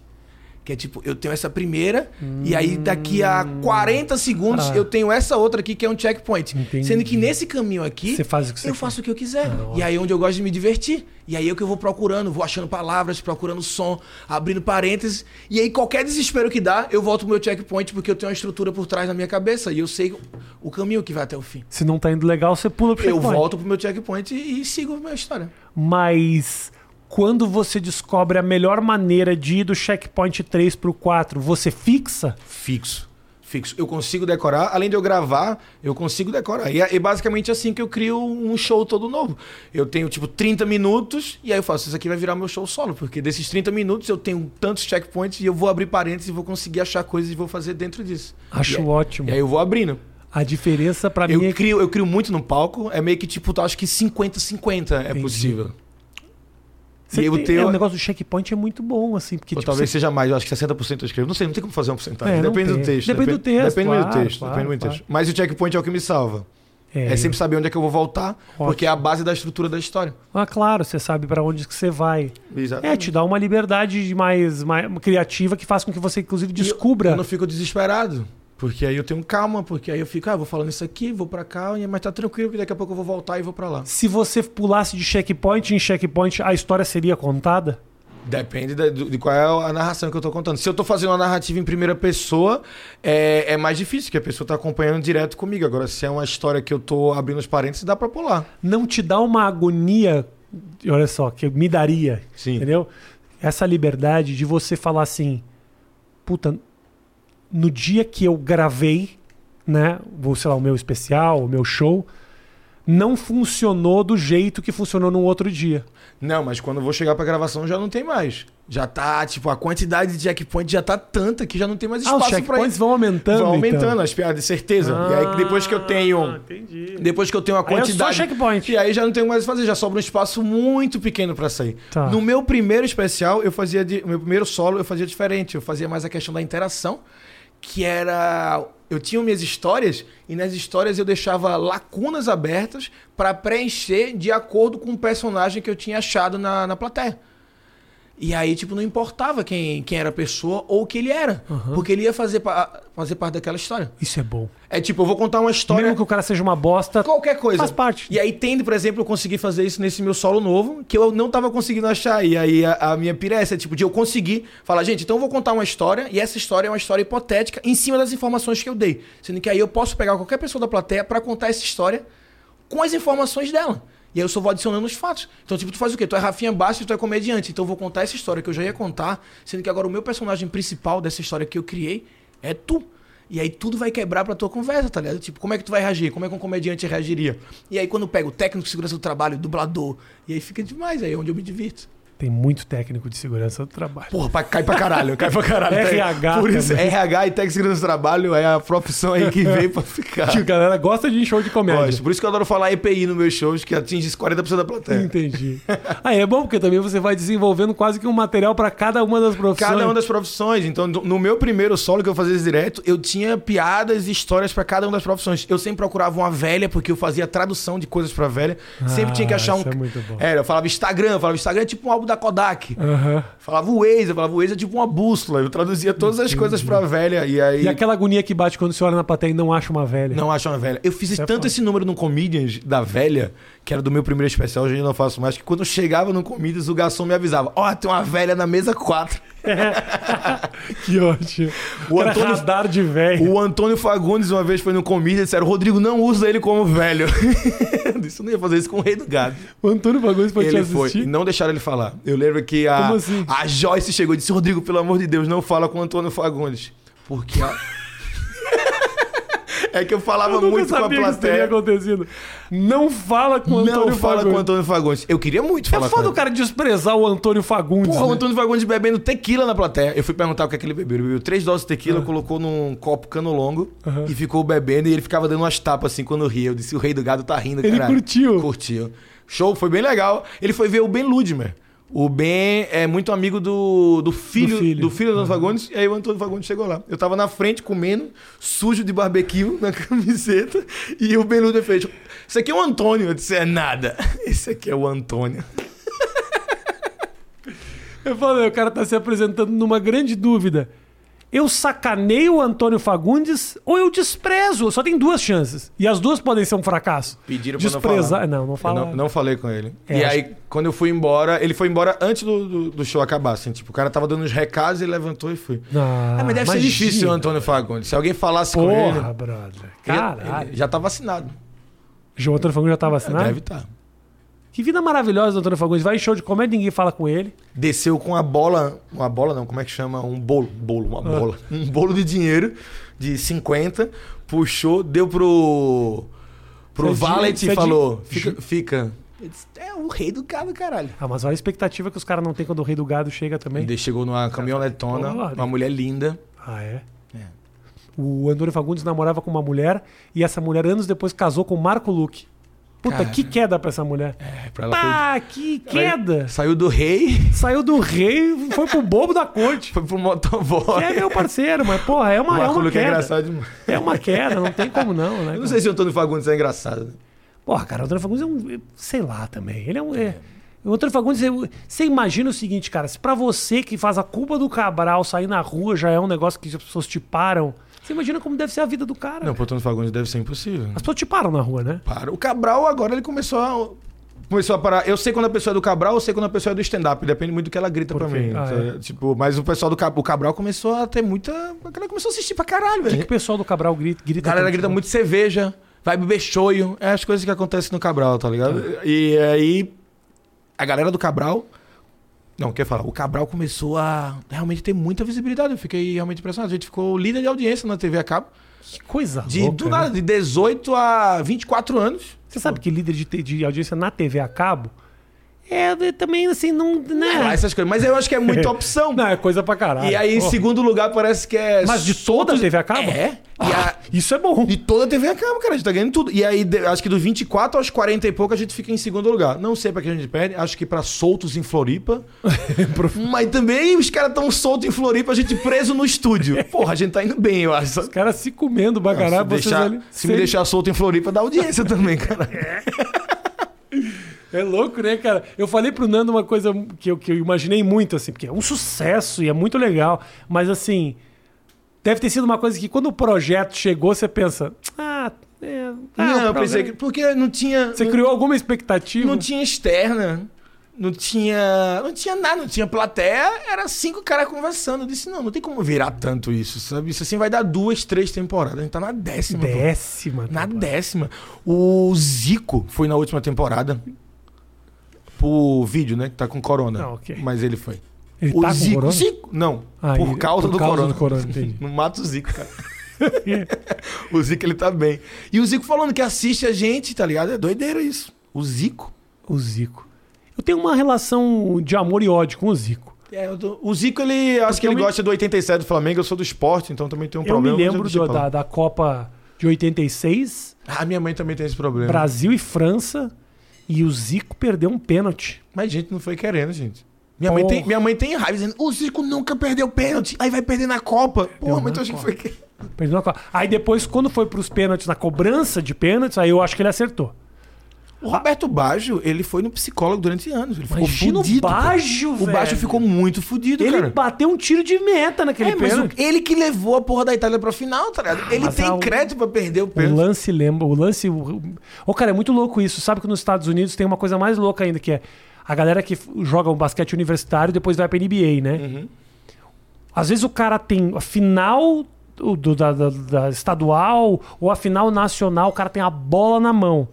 Que é tipo, eu tenho essa primeira, e aí daqui a 40 segundos
Ah.
eu tenho essa outra aqui que é um checkpoint.
Entendi.
Sendo que nesse caminho aqui,
Você faz o que você
eu
quer.
faço o que eu quiser.
Ah,
e aí é onde eu gosto de me divertir. E aí é o que eu vou procurando, vou achando palavras, procurando som, abrindo parênteses. E aí qualquer desespero que dá, eu volto pro meu checkpoint porque eu tenho uma estrutura por trás na minha cabeça e eu sei o caminho que vai até o fim.
Se não tá indo legal, você pula pro
Eu
checkpoint.
volto pro meu checkpoint e, e sigo a minha história.
Mas quando você descobre a melhor maneira de ir do checkpoint 3 pro 4, você fixa?
Fixo. Fixo. Eu consigo decorar, além de eu gravar, eu consigo decorar. E é é basicamente assim que eu crio um show todo novo. Eu tenho, tipo, 30 minutos e aí eu faço, isso aqui vai virar meu show solo, porque desses 30 minutos eu tenho tantos checkpoints e eu vou abrir parênteses e vou conseguir achar coisas e vou fazer dentro disso.
Acho
E
ótimo.
E aí eu vou abrindo.
A diferença pra
Eu
mim é que
crio, eu crio muito no palco, é meio que tipo, eu acho que 50-50 é possível.
Você
e eu
tem-
tenho-
é, o negócio do checkpoint é muito bom, assim, porque
Ou
tipo,
talvez
você-
seja mais, eu acho que 60% eu escrevo. Não sei, não tem como fazer uma porcentagem.
É,
depende do texto.
Depende do texto,
Depende
claro,
do texto.
claro,
depende do
claro.
texto. Mas o checkpoint é o que me salva. É, sempre saber onde é que eu vou voltar, porque é a base da estrutura da história.
Ah, claro, você sabe pra onde que você vai. É,
Exatamente.
te dá uma liberdade de mais, mais criativa que faz com que você, inclusive,
E eu-
descubra.
Eu não fico desesperado. Porque aí eu tenho calma, porque aí eu fico, ah, vou falando isso aqui, vou pra cá, mas tá tranquilo, porque daqui a pouco eu vou voltar e vou pra lá.
Se você pulasse de checkpoint em checkpoint, a história seria contada?
Depende do- de, qual é a narração que eu tô contando. Se eu tô fazendo uma narrativa em primeira pessoa, é, é mais difícil, porque a pessoa tá acompanhando direto comigo. Agora, se é uma história que eu tô abrindo os parênteses, dá pra pular.
Não te dá uma agonia, olha só, que me daria,
Sim.
entendeu? Essa liberdade de você falar assim, puta, no dia que eu gravei, né, o, sei lá, o meu especial, o meu show, não funcionou do jeito que funcionou no outro dia.
Não, mas quando eu vou chegar pra gravação já não tem mais. Já tá, tipo, a quantidade de checkpoint já tá tanta que já não tem mais
Ah, os
espaço pra
checkpoints vão aumentando,
Vão aumentando
então.
as piadas, de certeza. e aí depois que eu
Ah,
tenho.
entendi.
Depois que eu tenho a
Aí é só
quantidade.
checkpoint.
E aí já não tenho mais o que fazer, já sobra um espaço muito pequeno pra sair.
Tá.
No meu primeiro especial, eu fazia. De, meu primeiro solo, eu fazia diferente. Eu fazia mais a questão da interação, que era. Eu tinha minhas histórias, e nas histórias eu deixava lacunas abertas pra preencher de acordo com o personagem que eu tinha achado na, na plateia. E aí, tipo, não importava quem, quem era a pessoa ou o que ele era.
Aham.
Porque ele ia fazer, pa- fazer parte daquela história.
Isso é bom.
É tipo, eu vou contar uma história.
Mesmo que o cara seja uma bosta,
Qualquer coisa.
faz parte.
E aí tende, por exemplo, eu consegui fazer isso nesse meu solo novo, que eu não tava conseguindo achar. E aí a, a minha pira é essa, tipo, de eu conseguir falar, gente, então eu vou contar uma história, e essa história é uma história hipotética em cima das informações que eu dei. Sendo que aí eu posso pegar qualquer pessoa da plateia pra contar essa história com as informações dela. E aí eu só vou adicionando os fatos. Então, tipo, tu faz o quê? Tu é Rafinha Bastos, tu é comediante. Então eu vou contar essa história que eu já ia contar, sendo que agora o meu personagem principal dessa história que eu criei é tu. E aí tudo vai quebrar pra tua conversa, tá ligado? Tipo, como é que tu vai reagir? Como é que um comediante reagiria? E aí quando pega o técnico de segurança do trabalho, o dublador, e aí fica demais, aí é onde eu me divirto.
Tem muito técnico de segurança do trabalho.
Porra, pra- cai pra caralho, cai pra caralho.
RH
Por isso,
também.
RH e técnico de segurança do trabalho é a profissão aí que veio pra ficar.
Que a galera gosta de show de comédia.
Gosto. Por isso que eu adoro falar EPI nos meus shows, que atinge 40% da plateia.
Entendi. Aí é bom porque também você vai desenvolvendo quase que um material pra cada uma das profissões.
Cada uma das profissões. Então, no meu primeiro solo que eu fazia direto, eu tinha piadas e histórias pra cada uma das profissões. Eu sempre procurava uma velha, porque eu fazia tradução de coisas pra velha. sempre tinha que achar um.
é muito bom.
É, eu falava Instagram, eu falava Instagram é tipo um álbum da Kodak.
Aham.
Falava o Waze, eu falava o Waze é tipo uma bússola. Eu traduzia todas as coisas pra velha. E aí.
E aquela agonia que bate quando você olha na plateia e não acha uma velha.
Não acho uma velha. Eu fiz
Isso é
tanto
foda.
esse número no Comedians da velha, que era do meu primeiro especial, hoje eu não faço mais, que quando eu chegava no Comedians, o garçom me avisava: Ó, tem uma velha na mesa 4.
que ótimo.
O Antônio-
radar de velho.
O Antônio Fagundes uma vez foi no Comedians e disseram: Rodrigo, não usa ele como velho. eu não ia fazer isso com o Rei do Gado.
O Antônio Fagundes foi te
ele foi.
assistir.
E não deixaram ele falar. Eu lembro que a,
assim?
a Joyce chegou e disse: Rodrigo, pelo amor de Deus, não fala com o Antônio Fagundes. Porque a. É que eu falava
Eu
muito com a
sabia que isso teria
plateia.
acontecido. Não fala com o Antônio
Não fala
Fagundes.
com o Antônio Fagundes. Eu queria muito falar
É foda
ele.
o cara desprezar o Antônio Fagundes.
Porra, o
né?
Antônio Fagundes bebendo tequila na plateia. Eu fui perguntar o que é que ele bebeu. Ele bebeu três doses de tequila, colocou num copo cano longo
Aham.
e ficou bebendo. E ele ficava dando umas tapas assim quando ria. Eu disse: o rei do gado tá rindo,
Ele
caralho.
curtiu.
Curtiu. Show, foi bem legal. Ele foi ver o Ben Ludmer. O Ben é muito amigo do, do filho
Do filho.
do filho do Antônio Fagundes. E aí o Antônio Fagundes chegou lá. Eu tava na frente comendo, sujo de barbecue na camiseta. E o Ben Ludmer fez: Isso aqui é o Antônio. Eu disse: É nada. Esse aqui é o Antônio.
Eu falei, o cara tá se apresentando numa grande dúvida. Eu sacaneio o Antônio Fagundes ou eu desprezo? Só tem duas chances. E as duas podem ser um fracasso.
Pediram pra não
Desprezar.
falar.
Não, não
Eu
fala.
não, não falei com ele.
É,
e
acho-
aí, quando eu fui embora, ele foi embora antes do, do, do show acabar, assim. Tipo, o cara tava dando uns recados, ele levantou e foi.
Ah,
Ah, mas deve ser
imagina.
difícil o Antônio Fagundes. Se alguém falasse com ele...
Porra, brother.
ele-
Caralho.
ele já tá vacinado.
João Antônio Fagundes já tá vacinado?
Deve estar.
Que vida maravilhosa do Antônio Fagundes. Vai em show de comédia, ninguém fala com ele.
Desceu com uma bola... Uma bola não, como é que chama? Um bolo. Bolo, uma
Ah.
bola. Um bolo de dinheiro de 50. Puxou, deu pro... Pro
de-
valet
é
e
de-
falou... Fica... fica. Disse, É o rei do gado, caralho.
Ah, mas olha a expectativa que os caras não têm quando o rei do gado chega também.
Ele chegou numa caminhonetona,
Porra,
uma mulher linda.
Ah, é?
É.
O Antônio Fagundes namorava com uma mulher e essa mulher, anos depois, casou com o Marco Luque. Puta,
Cara.
que queda pra essa mulher.
É, pra ela foi-
Pá, que queda!
Saiu do rei,
Saiu do rei, foi pro bobo da corte.
foi pro motoboy.
Que é meu parceiro, mas porra, é uma, é uma
Luque é
queda.
engraçado demais.
É uma queda, não tem como não, né?
Eu não sei se o Antônio Fagundes é engraçado.
Porra, cara, o Antônio Fagundes é um. Sei lá também. Ele é um. é- O Antônio Fagundes, é- você imagina o seguinte, cara, se pra você que faz a culpa do Cabral sair na rua já é um negócio que as pessoas te param, você imagina como deve ser a vida do cara.
Não, pro Antônio Fagundes deve ser impossível.
As pessoas te param na rua, né?
Para. O Cabral agora ele começou a. Começou a parar. Eu sei quando a pessoa é do Cabral, eu sei quando a pessoa é do stand-up. Depende muito do que ela grita
Por
pra mim.
Ah,
Então,
é.
Tipo, mas o pessoal do Cabral, o Cabral começou a ter muita. A galera começou a assistir pra caralho,
O que,
velho.
que o pessoal do Cabral grita? grita
A galera grita muito cerveja, vai beber choio. É as coisas que acontecem no Cabral, tá ligado? E aí, a galera do Cabral. Não, quer falar? O Cabral começou a realmente ter muita visibilidade. Eu fiquei realmente impressionado. A gente ficou líder de audiência na TV a cabo.
Que coisa
De,
louca,
do
né?
nada, de 18 a 24 anos.
Você sabe que líder de, de audiência na TV a cabo é também assim, não.
É,
Né?
essas coisas. Mas eu acho que é muita opção.
Não, é coisa pra caralho.
E aí, em
Porra.
segundo lugar, parece que é.
Mas de toda a TV a cabo?
É.
Ah,
a-
Isso é bom.
De toda a TV a cabo, cara. A gente tá ganhando tudo. E aí, acho que do 24 aos 40 e pouco, a gente fica em segundo lugar. Não sei pra que a gente perde. Acho que pra soltos em Floripa. Mas também os caras tão soltos em Floripa, a gente preso no estúdio. Porra, a gente tá indo bem, eu acho.
Os caras se comendo pra
se
caralho, vocês
deixar-
ali.
se me deixar solto em Floripa, dá audiência também, cara.
É louco, né, cara? Eu falei pro Nando uma coisa que eu, que eu imaginei muito, assim, porque é um sucesso e é muito legal. Mas assim, deve ter sido uma coisa que quando o projeto chegou, você pensa, ah, é. ah,
não, eu pensei que. Porque não tinha.
Você
não,
criou alguma expectativa?
não tinha externa. Não tinha. Não tinha nada, não tinha plateia, era cinco caras conversando. Eu disse, não, não tem como virar tanto isso, sabe? Isso assim vai dar duas, três temporadas. A gente tá na décima. pô.
Décima.
Na décima. O Zico foi na última temporada. Por vídeo, né? Que tá com corona.
Ah, ok.
Mas ele foi.
Ele
o
tá
Zico.
corona?
Zico. Não.
Ah,
por
ele-
causa
por
do
causa
corona.
do corona, entendi.
Não mata o Zico, cara. o Zico, ele tá bem. E o Zico falando que assiste a gente, tá ligado? É doideira isso. O Zico.
O Zico. Eu tenho uma relação de amor e ódio com o Zico.
É, eu tô- O Zico, ele. Acho
Porque
que ele
eu me-
gosta do 87 do Flamengo. Eu sou do esporte, então também tem um
eu
problema.
me lembro
deixo
do- da, da Copa de 86,
Ah, minha mãe também tem esse problema.
Brasil e França, e o Zico perdeu um pênalti.
Mas gente não foi querendo, gente. Minha mãe, tem, minha mãe tem raiva dizendo: o Zico nunca perdeu pênalti, aí vai perder na Copa. Porra, mas tu acha que
Copa.
foi quem?
Perdeu na Copa. Aí depois, quando foi pros pênaltis, na cobrança de pênaltis, aí eu acho que ele acertou.
O Roberto Baggio, ele foi no psicólogo durante anos. Ele ficou
Imagina o
fudido. cara.
Baggio,
O
velho.
Baggio ficou muito fudido,
Ele
cara.
bateu um tiro de meta naquele
É, o-
pênalti.
ele que levou a porra da Itália pra final, tá ligado? Ele
mas
tem
a-
crédito pra perder o
O
pênalti.
lance lembra. O lance. o- Ô, cara, é muito louco isso. Sabe que nos Estados Unidos tem uma coisa mais louca ainda, que é a galera que joga um basquete universitário e depois vai pra NBA, né?
Uhum.
Às vezes o cara tem a final do, do- da, da- da estadual ou a final nacional, o cara tem a bola na mão.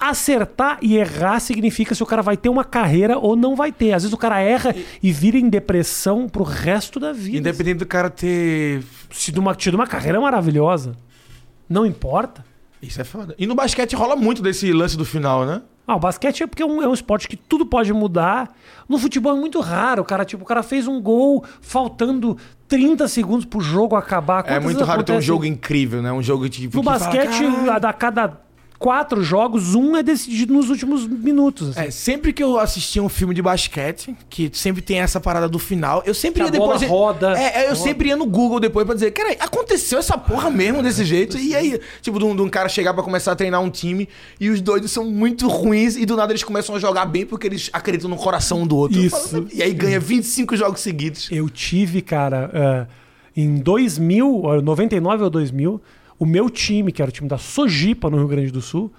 Acertar e errar significa se o cara vai ter uma carreira ou não vai ter. Às vezes o cara erra e vira em depressão pro resto da vida.
Independente do cara ter.
Tido uma, tido uma carreira maravilhosa. Não importa.
Isso é foda. E no basquete rola muito desse lance do final, né?
Ah, o basquete é porque é um, é um esporte que tudo pode mudar. No futebol é muito raro, cara. Tipo, o cara fez um gol faltando 30 segundos pro jogo acabar.
É
Quantas
muito
vezes
raro ter um jogo incrível, né? Um jogo tipo.
No
que fala,
basquete,
"Caralho".
a da cada quatro jogos, um é decidido nos últimos minutos. assim.
É, sempre que eu assistia um filme de basquete, que sempre tem essa parada do final, eu sempre
Que
ia depois.
roda.
É, é, eu
Roda.
sempre ia no Google depois pra dizer, cara, aconteceu essa porra mesmo desse jeito. E aí, tipo, de um, de um cara chegar pra começar a treinar um time e os dois são muito ruins e do nada eles começam a jogar bem porque eles acreditam no coração um do outro.
Isso.
e aí ganha 25 jogos seguidos.
Eu tive, cara, eh, em 2000, ó, 99 ou 2000, o meu time, que era o time da Sojipa, no Rio Grande do Sul,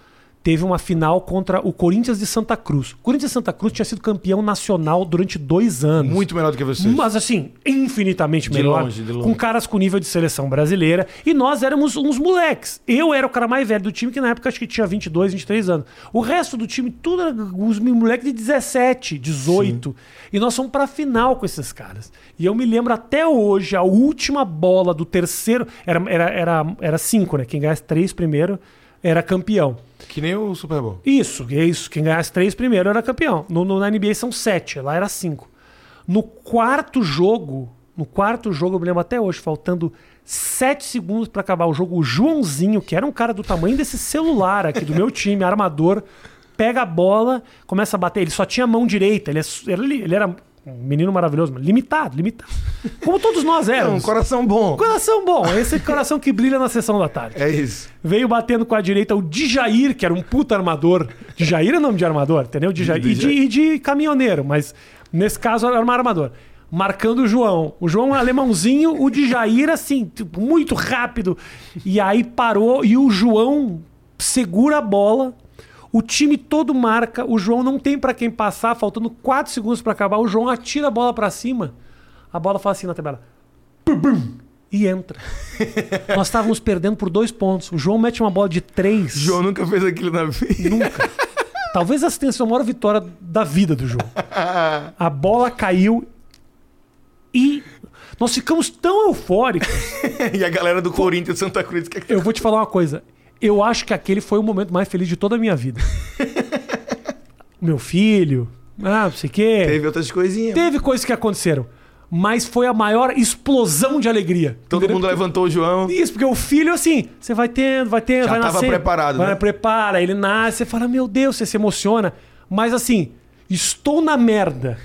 teve uma final contra o Corinthians de Santa Cruz. O Corinthians de Santa Cruz tinha sido campeão nacional durante dois anos.
Muito melhor do que vocês.
Mas assim, infinitamente
De
melhor.
longe, de longe.
Com caras com nível de seleção brasileira. E nós éramos uns moleques. Eu era o cara mais velho do time, que na época acho que tinha 22, 23 anos. O resto do time, tudo era os moleques de 17, 18. E nós fomos pra final com esses caras. E eu me lembro até hoje, a última bola do terceiro. Era, era, era, era cinco, né? Quem ganhasse três primeiro era campeão.
Que nem o Super Bowl.
Isso, é isso. Quem ganhasse três primeiro era campeão. No, no- na NBA são sete, lá era cinco. No quarto jogo, no quarto jogo, eu me lembro até hoje, faltando sete segundos pra acabar o jogo, o Joãozinho, que era um cara do tamanho desse celular aqui do meu time, armador, pega a bola, começa a bater. Ele só tinha mão direita, ele, é ele, ele era um menino maravilhoso, limitado, limitado. Como todos nós
É um
éramos.
coração bom.
Coração bom, esse coração que brilha na sessão da tarde.
É isso.
Veio batendo com a direita o Djair, que era um puta armador. Djair é nome de armador, entendeu? Djair. E, de, e de caminhoneiro, mas nesse caso era um armador. Marcando o João. O João é alemãozinho, o Djair, assim, tipo, muito rápido. E aí parou e o João segura a bola. O time todo marca, o João não tem pra quem passar, faltando 4 segundos pra acabar. O João atira a bola pra cima. A bola faz assim na tabela. Pum, e entra. Nós estávamos perdendo por dois pontos. O João mete uma bola de três.
João nunca fez aquilo na vida.
Nunca. Talvez essa tenha sido a maior vitória da vida do João. A bola caiu e nós ficamos tão eufóricos.
e a galera do Corinthians Santa Cruz. Que...
Eu vou te falar uma coisa. Eu acho que aquele foi o momento mais feliz de toda a minha vida. Meu filho, ah, não sei o quê.
Teve outras coisinhas.
Teve coisas que aconteceram. Mas foi a maior explosão de alegria.
Todo
Entendeu?
mundo levantou o João.
Isso, porque o filho, assim, você vai tendo, vai tendo,
Já
vai
tava
nascer.
preparado,
vai,
né?
prepara, ele nasce, você fala, meu Deus, você se emociona. Mas assim, estou na merda.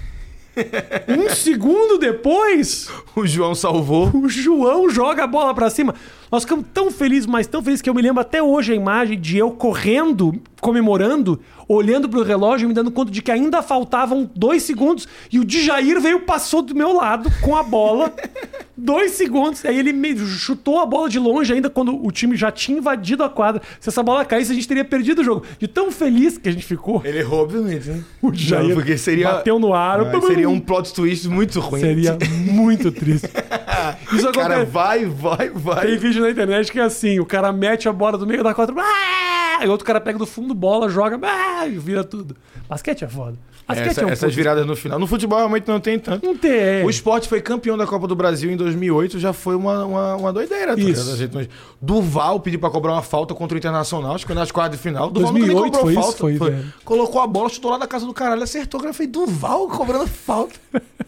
Um segundo depois,
O João salvou.
o João joga a bola pra cima. Nós ficamos tão felizes, mas tão felizes que eu me lembro até hoje a imagem de eu correndo, comemorando, olhando pro relógio e me dando conta de que ainda faltavam dois segundos e o Djair veio passou do meu lado com a bola. dois segundos. Aí ele me chutou a bola de longe ainda quando o time já tinha invadido a quadra. Se essa bola caísse, a gente teria perdido o jogo. De tão feliz que a gente ficou.
Ele errou, obviamente, né?
O Jair
Não, porque seria,
bateu no ar.
Ah, seria um plot twist muito ruim.
Seria muito triste. Isso
Cara,
acontece.
vai, vai, vai.
Tem vídeo na internet que é assim: o cara mete a bola do meio da quadra, ah! e outro cara pega do fundo bola, joga, ah! E vira tudo. Basquete é foda. Basquete
Essa-
é um
essas
puto-
viradas no final. No futebol realmente não tem tanto.
Não tem.
O esporte foi campeão da Copa do Brasil em 2008, já foi uma, uma, uma doideira. tá
Isso.
gente Duval pediu pra cobrar uma falta contra o Internacional, acho que foi nas quartas de final. Duval nunca nem
2008
cobrou
foi isso?
falta.
Foi, velho.
Colocou a bola, chutou lá da casa do caralho, acertou. Eu falei, Duval cobrando falta.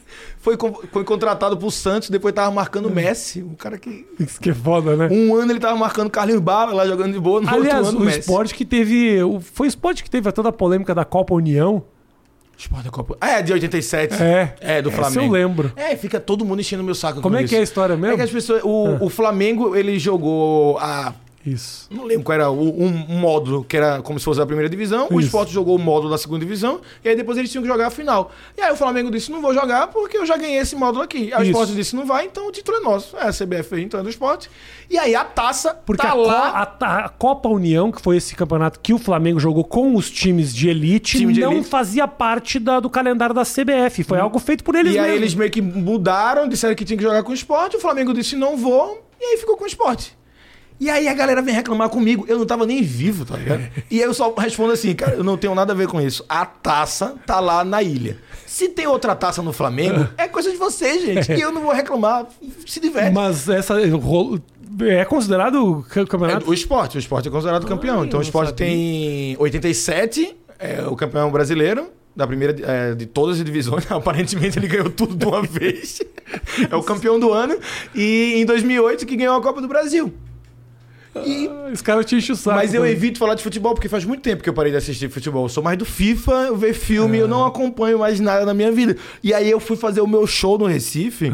foi, foi contratado pro Santos, depois tava marcando Messi. Um cara que...
Isso que é foda, né?
Um ano ele tava marcando Carlinhos Bala lá jogando de boa, no
Aliás,
outro ano
o
Messi.
esporte que teve. Foi o esporte que teve toda a polêmica da Copa União.
Esporte da Copa... Ah, é, de 87.
É.
É, do
Essa
Flamengo.
eu lembro.
É, fica todo mundo enchendo meu saco
Como
com
é
isso.
que é a história
É
mesmo?
que as pessoas. O, o Flamengo, ele jogou a.
Isso.
Não lembro qual era o, um, um módulo que era como se fosse a primeira divisão. O
Isso.
Sport jogou o módulo da segunda divisão. E aí depois eles tinham que jogar a final. E aí o Flamengo disse: não vou jogar porque eu já ganhei esse módulo aqui. Aí o. Sport disse: não vai, então o título é nosso. É a CBF aí, então é do Sport. E aí a taça
Porque
tá
a,
lá.
Co- a- a Copa União, que foi esse campeonato que o Flamengo jogou com os times de elite,
Time de
não
elite.
fazia parte da- do calendário da CBF. Foi algo feito por eles
E aí
mesmos.
eles meio que mudaram, disseram que tinha que jogar com o Sport. O Flamengo disse: não vou. E aí ficou com o Sport. E aí a galera vem reclamar comigo. Eu não tava nem vivo, tá ligado? E aí eu só respondo assim, cara, eu não tenho nada a ver com isso. A taça tá lá na ilha. Se tem outra taça no Flamengo, é coisa de vocês, gente. E eu não vou reclamar. Se diverte.
Mas essa rolo- é considerado ca-
É,
campeonato?
o esporte, o esporte é considerado campeão.
Ai,
Então o esporte
sabia.
tem 87, é o campeão brasileiro. Da primeira é, de todas as divisões, aparentemente ele ganhou tudo de uma vez. É o campeão do ano. E em 2008 que ganhou a Copa do Brasil. E
Ah, Os caras te enchem o saco.
Mas eu
né?
evito falar de futebol porque faz muito tempo que eu parei de assistir futebol. Eu sou mais do FIFA, eu ver filme, eu não acompanho mais nada na minha vida. E aí eu fui fazer o meu show no Recife.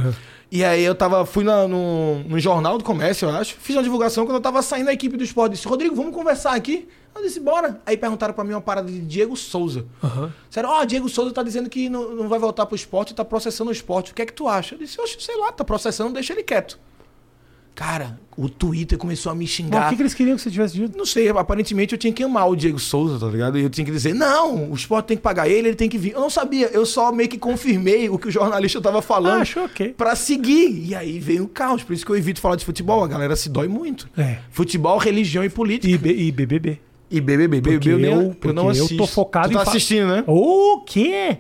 E aí eu tava, fui na- no, no Jornal do Comércio, eu acho. Fiz uma divulgação quando eu tava saindo da equipe do esporte. Disse, Rodrigo, vamos conversar aqui? Eu disse, bora. Aí perguntaram pra mim uma parada de Diego Souza.
Aham.
Disseram, ó, Diego Souza tá dizendo que não, não vai voltar pro esporte, tá processando o esporte. O que é que tu acha? Eu disse, oxe, sei lá, tá processando, deixa ele quieto. Cara, o Twitter começou a me
Mas
xingar.
o que, que eles queriam que você tivesse dito?
Não sei, aparentemente eu tinha que amar o Diego Souza, tá ligado? E eu tinha que dizer, não, o esporte tem que pagar ele, ele tem que vir. Eu não sabia, eu só meio que confirmei o que o jornalista tava falando
Ah, acho ok.
pra seguir. E aí veio o caos, por isso que eu evito falar de futebol, a galera se dói muito.
É.
Futebol, religião e política.
E, B- e BBB.
E BBB, BBB eu,
eu-
eu, não
eu
assisto.
tô focado
tu tá
em
assistindo, né?
O quê?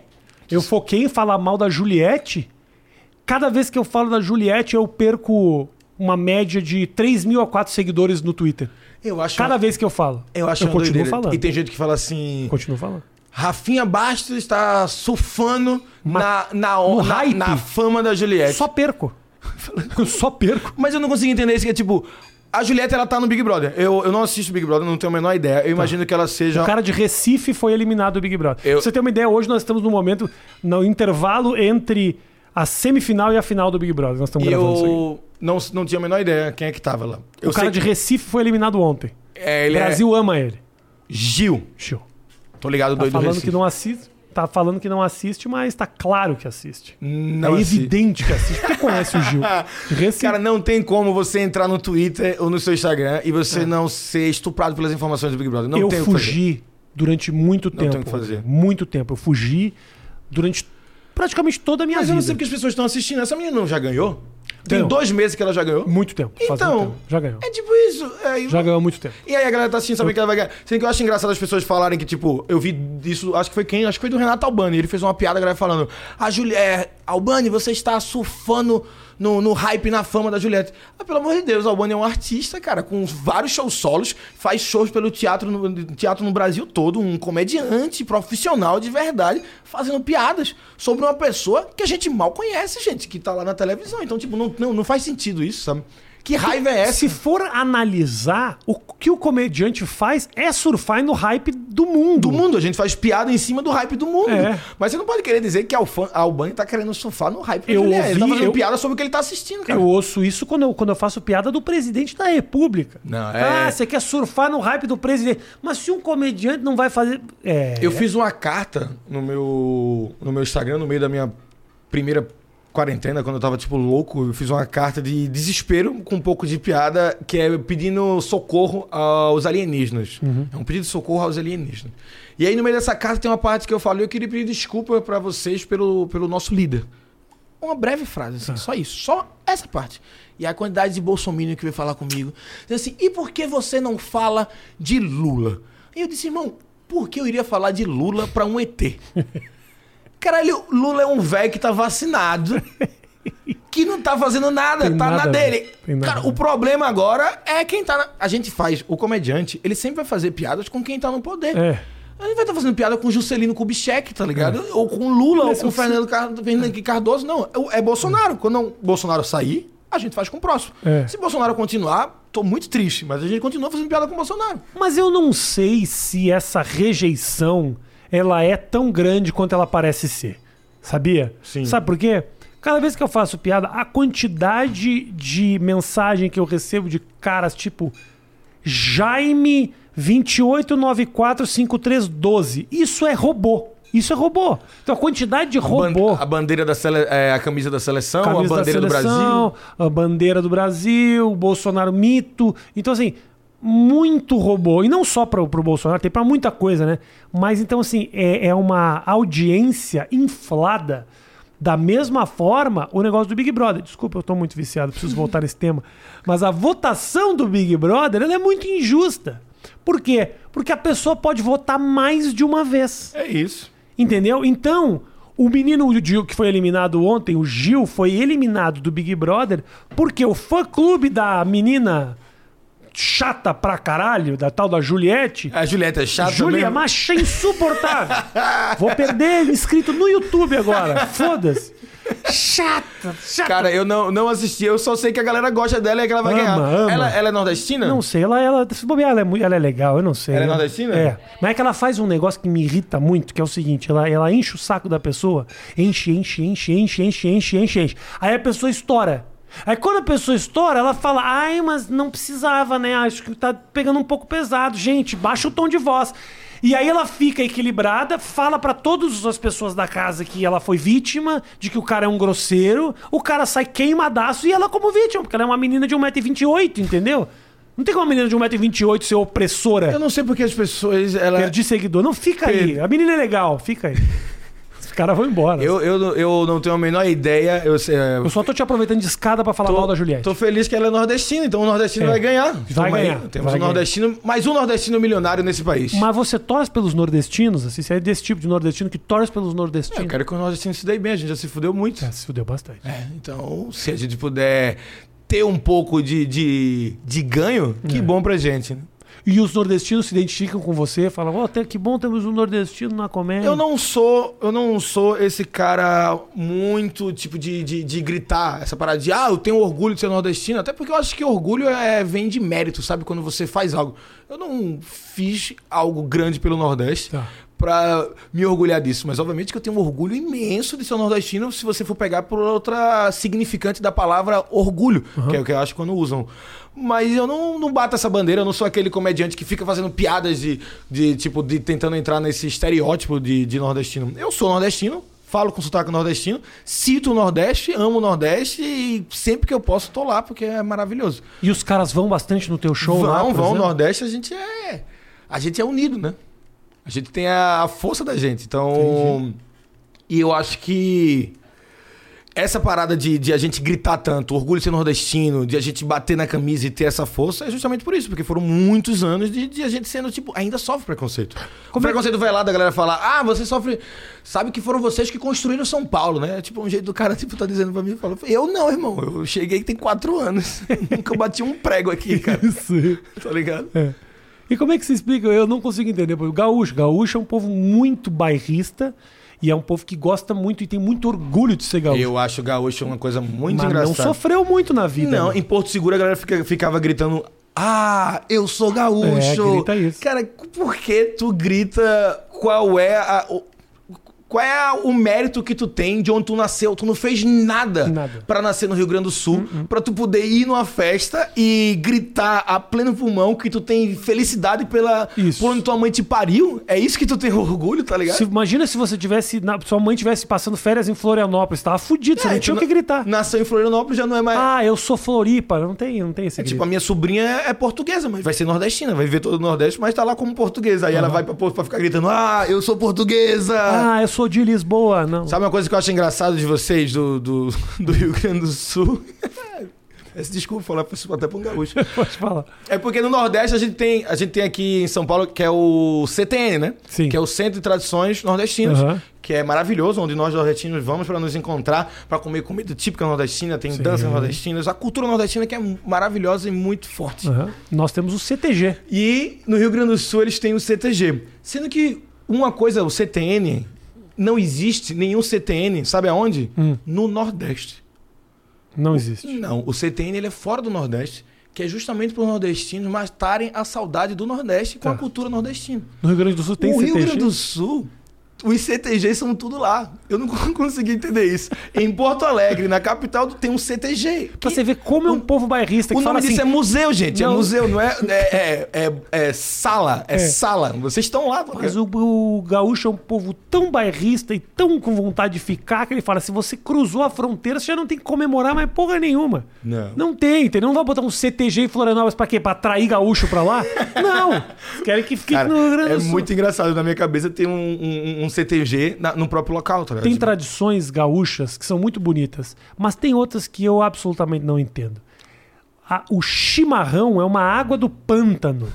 Eu foquei em falar mal da Juliette. Cada vez que eu falo da Juliette, eu perco uma média de 3 mil a 4 seguidores no Twitter.
Eu acho
Cada vez que eu falo.
eu acho
eu
uma
continuo
doideira.
falando.
E tem gente que fala assim,
Continuo falando.
Rafinha Bastos está surfando na, na, na, na fama da Juliette.
Só perco. Eu só perco.
Mas eu não consigo entender isso, que é tipo... A Juliette, ela tá no Big Brother. Eu, eu não assisto Big Brother, não tenho a menor ideia. Eu imagino que ela seja...
O cara de Recife foi eliminado do Big Brother.
Eu-
Pra você ter uma ideia, hoje nós estamos no momento, no intervalo entre a semifinal e a final do Big Brother. Nós estamos gravando isso
eu não, não tinha a menor ideia quem é que tava lá. Eu
O cara de
que
Recife foi eliminado ontem.
é,
O
ele
Brasil ama ele.
é Gil.
Show.
Tô ligado,
Tá
doido do
falando
Recife.
que não assiste. Tá falando que não assiste, mas tá claro que assiste.
Não
é evidente que assiste. Porque conhece o Gil. Recife.
Cara, não tem como você entrar no Twitter ou no seu Instagram e você não ser estuprado pelas informações do Big Brother. Não
É. eu
tem
fugi durante muito
Não
tempo.
tem o que fazer.
Muito tempo. Eu fugi durante praticamente toda a minha
Mas eu
vida.
não sei porque as pessoas estão assistindo. Essa menina não já ganhou? Tem dois meses que ela já ganhou?
Muito tempo. faz
Então,
muito tempo. Já ganhou.
É tipo isso. É,
Já ganhou muito tempo.
E aí a galera tá assistindo, sabendo que ela vai ganhar. Sendo que eu acho engraçado as pessoas falarem que, tipo, eu vi isso, acho que foi quem? Acho que foi do Renato Albani. Ele fez uma piada, a galera falando: A Juliette, Albani, você está surfando no, no hype, na fama da Juliette. Ah, pelo amor de Deus, Albani é um artista, cara, com vários shows solos, faz shows pelo teatro no, teatro no Brasil todo, um comediante profissional de verdade, fazendo piadas sobre uma pessoa que a gente mal conhece, gente, que tá lá na televisão. Então, tipo, não, não, não faz sentido isso, sabe? Que raiva é essa?
Se for analisar, o que o comediante faz é surfar no hype do mundo.
do mundo. A gente faz piada em cima do hype do mundo.
É.
Mas você não pode querer dizer que Alfan- a Albani tá querendo surfar no hype
Eu
da Juliette. Ele tá
ouvi-
fazendo
eu-
piada sobre o que ele tá assistindo, cara.
Eu ouço isso quando eu, quando eu faço piada do presidente da república.
Não, é-
Ah, você quer surfar no hype do presidente. Mas se um comediante não vai fazer. É.
Eu fiz uma carta no meu, no meu Instagram, no meio da minha primeira quarentena, quando eu tava, tipo, louco. Eu fiz uma carta de desespero, com um pouco de piada, que é pedindo socorro aos alienígenas. É um pedido de socorro aos alienígenas. E aí, no meio dessa carta, tem uma parte que eu falei, eu queria pedir desculpa pra vocês pelo, pelo nosso líder. Uma breve frase, assim, só isso. Só essa parte. E a quantidade de bolsominion que veio falar comigo. Diz assim, e por que você não fala de Lula? E eu disse, irmão, por que eu iria falar de Lula pra um ET? Caralho, Lula é um velho que tá vacinado. Que não tá fazendo nada,
Tem
tá
nada
na dele.
Nada
Cara, o problema agora é quem tá na... A gente faz, o comediante, ele sempre vai fazer piadas com quem tá no poder.
É.
Ele vai estar fazendo piada com Juscelino Kubitschek, tá ligado? Ou com Lula, ou
Mas
com
eu-
Fernando, Car... Fernando Cardoso. Não, é é Bolsonaro. Quando o Bolsonaro sair, a gente faz com o próximo.
É.
Se Bolsonaro continuar, tô muito triste, mas a gente continua fazendo piada com o Bolsonaro.
Mas eu não sei se essa rejeição ela é tão grande quanto ela parece ser. Sabia?
Sim.
Sabe por quê? Cada vez que eu faço piada, a quantidade de mensagem que eu recebo de caras tipo Jaime 28945312. Isso é robô. Isso é robô. Então a quantidade de robô.
A bandeira da sele... é, a camisa da seleção,
Camisa
a bandeira
da
do Brasil.
seleção, a bandeira do Brasil, Bolsonaro mito. Então, assim, muito robô. E não só para pro Bolsonaro, tem para muita coisa, né? Mas então, assim, é, é uma audiência inflada Da mesma forma, o negócio do Big Brother. Desculpa, eu tô muito viciado, preciso voltar nesse tema. Mas a votação do Big Brother ela é muito injusta. Por quê? Porque a pessoa pode votar mais de uma vez.
É isso.
Entendeu? Então, o menino o Gil, que foi eliminado ontem, o Gil, foi eliminado do Big Brother porque o fã-clube da menina chata pra caralho, da tal da Juliette.
A Julieta é chata
Julia,
mesmo.
macha insuportável. Vou perder inscrito no YouTube agora. Foda-se. Chata, chata.
Cara, eu não, não assisti, eu só sei que a galera gosta dela e que ela vai
Ama,
ganhar.
ama.
Ela, ela é nordestina?
Não sei, ela, ela, se bobear, ela é, ela é legal, eu não sei.
Ela é nordestina?
É. Mas é que ela faz um negócio que me irrita muito, que é o seguinte: ela, ela enche o saco da pessoa, enche, enche, enche, enche, enche, enche, enche, enche. Aí a pessoa estoura. Aí quando a pessoa estoura, ela fala: ai, mas não precisava, né? Acho que tá pegando um pouco pesado. Gente, baixa o tom de voz. E aí ela fica equilibrada, fala pra todas as pessoas da casa que ela foi vítima, de que o cara é um grosseiro, o cara sai queimadaço e ela como vítima, porque ela é uma menina de 1,28m, entendeu? Não tem como uma menina de 1,28m ser opressora.
Eu não sei porque as pessoas. Ela...
Perdi seguidor. Não, fica aí.
Perdi.
A menina é legal, fica aí. Os caras vão embora.
Eu, eu, não- eu não tenho a menor ideia. Eu, sei-
Eu só tô te aproveitando de escada pra falar mal da Juliette.
Tô feliz que ela é nordestina, então o nordestino
É.
vai ganhar.
Vai
Tamo aí.
ganhar,
Temos
vai
um nordestino, mais um nordestino milionário nesse país.
Mas você torce pelos nordestinos? Assim, você é desse tipo de nordestino que torce pelos
É,
nordestinos?
eu quero que o nordestino se dê bem, a gente já se fudeu muito.
É, se fudeu bastante.
É, então, se a gente puder ter um pouco de, de, de ganho, que
É.
bom pra gente. né?
E os nordestinos se identificam com você, falam, ó, que bom temos um nordestino na comédia.
Eu não sou, eu não sou esse cara muito tipo de, de, de gritar essa parada de ah, eu tenho orgulho de ser nordestino, até porque eu acho que orgulho é, vem de mérito, sabe? Quando você faz algo. Eu não fiz algo grande pelo Nordeste.
Tá.
Pra me orgulhar disso, mas obviamente que eu tenho um orgulho imenso de ser nordestino se você for pegar por outra significante da palavra orgulho, que é o que eu acho quando usam. Mas eu não, não bato essa bandeira, eu não sou aquele comediante que fica fazendo piadas de, de tipo, de tentando entrar nesse estereótipo de, de nordestino. Eu sou nordestino, falo com sotaque nordestino, cito o Nordeste, amo o Nordeste e sempre que eu posso tô lá, porque é maravilhoso.
E os caras vão bastante no teu show
vão,
lá,
vão, o
exemplo?
Nordeste a gente é. A gente é unido, né? A gente tem a, a força da gente. Então.
Entendi.
E eu acho que. Essa parada de, de a gente gritar tanto, orgulho de ser nordestino, de a gente bater na camisa e ter essa força, é justamente por isso, porque foram muitos anos de, de a gente sendo, tipo, ainda sofre preconceito. o
Como é-
preconceito vai lá da galera falar, ah, você sofre. Sabe que foram vocês que construíram São Paulo, né? Tipo, um jeito do cara, tipo, tá dizendo pra mim, fala, eu não, irmão, eu cheguei tem quatro anos. Nunca bati um prego aqui, cara.
Isso.
Tá ligado?
É. E como é que se explica? Eu não consigo entender. O gaúcho, gaúcho é um povo muito bairrista e é um povo que gosta muito e tem muito orgulho de ser gaúcho.
Eu acho gaúcho uma coisa muito
Mas
engraçada.
não sofreu muito na vida.
Não,
né?
em Porto Seguro a galera fica- ficava gritando. Ah, eu sou gaúcho.
É, grita isso.
Cara, por que tu grita qual é a. Qual é o mérito que tu tem de onde tu nasceu? Tu não fez nada,
Nada.
pra nascer no Rio Grande do Sul, pra tu poder ir numa festa e gritar a pleno pulmão que tu tem felicidade pela
Isso.
por onde tua mãe te pariu. É isso que tu tem orgulho, tá ligado?
Se- imagina se você tivesse. na- sua mãe tivesse passando férias em Florianópolis, tava fudido, você
É,
não
tu
tinha o que gritar.
Nasceu em Florianópolis já não é mais.
Ah, eu sou Floripa. Não tem, não tem esse
É, tipo, a minha sobrinha é, portuguesa, mas vai ser nordestina, vai viver todo o Nordeste, mas tá lá como portuguesa. Aí ela vai pra ficar gritando: Ah, eu sou portuguesa!
Ah, eu sou de Lisboa. Não.
Sabe uma coisa que eu acho engraçado de vocês do, do, do Rio Grande do Sul? Esse desculpa falar até pra um gaúcho.
Pode falar.
É porque no Nordeste a gente tem, a gente tem aqui em São Paulo que é o CTN, né?
Sim.
Que é o Centro de Tradições Nordestinas,
Aham.
que é maravilhoso, onde nós nordestinos vamos para nos encontrar, para comer comida típica nordestina, tem
Sim.
danças nordestinas, a cultura nordestina que é maravilhosa e muito forte.
Aham. Nós temos o CTG.
E no Rio Grande do Sul eles têm o CTG. Sendo que uma coisa, o CTN, não existe nenhum CTN, sabe aonde?
Hum.
No Nordeste.
Não existe.
Não, o CTN ele é fora do Nordeste, que é justamente para os nordestinos matarem a saudade do Nordeste com
Tá.
a cultura nordestina.
No Rio Grande do Sul tem
o
CTG.
Rio Grande do Sul, os CTGs são tudo lá. Eu não consegui entender isso. Em Porto Alegre, na capital, tem um CTG.
Pra você ver como é um povo bairrista que
O
fala
nome
assim...
disso é museu, gente. É museu, não é, é, é, é- é sala. É,
É.
sala. Vocês estão lá.
Mas o, gaúcho é um povo tão bairrista e tão com vontade de ficar que ele fala: se você cruzou a fronteira, você já não tem que comemorar mais porra nenhuma.
Não.
Não tem, entendeu? Não vai botar um CTG em Florianópolis pra quê? Pra atrair gaúcho pra lá? Não. Querem que fique no Rio Grande
é
do Sul.
muito engraçado. Na minha cabeça tem um CTG na- no próprio local, tá ligado?
Tem tradições gaúchas que são muito bonitas, mas tem outras que eu absolutamente não entendo. A- o chimarrão é uma água do pântano.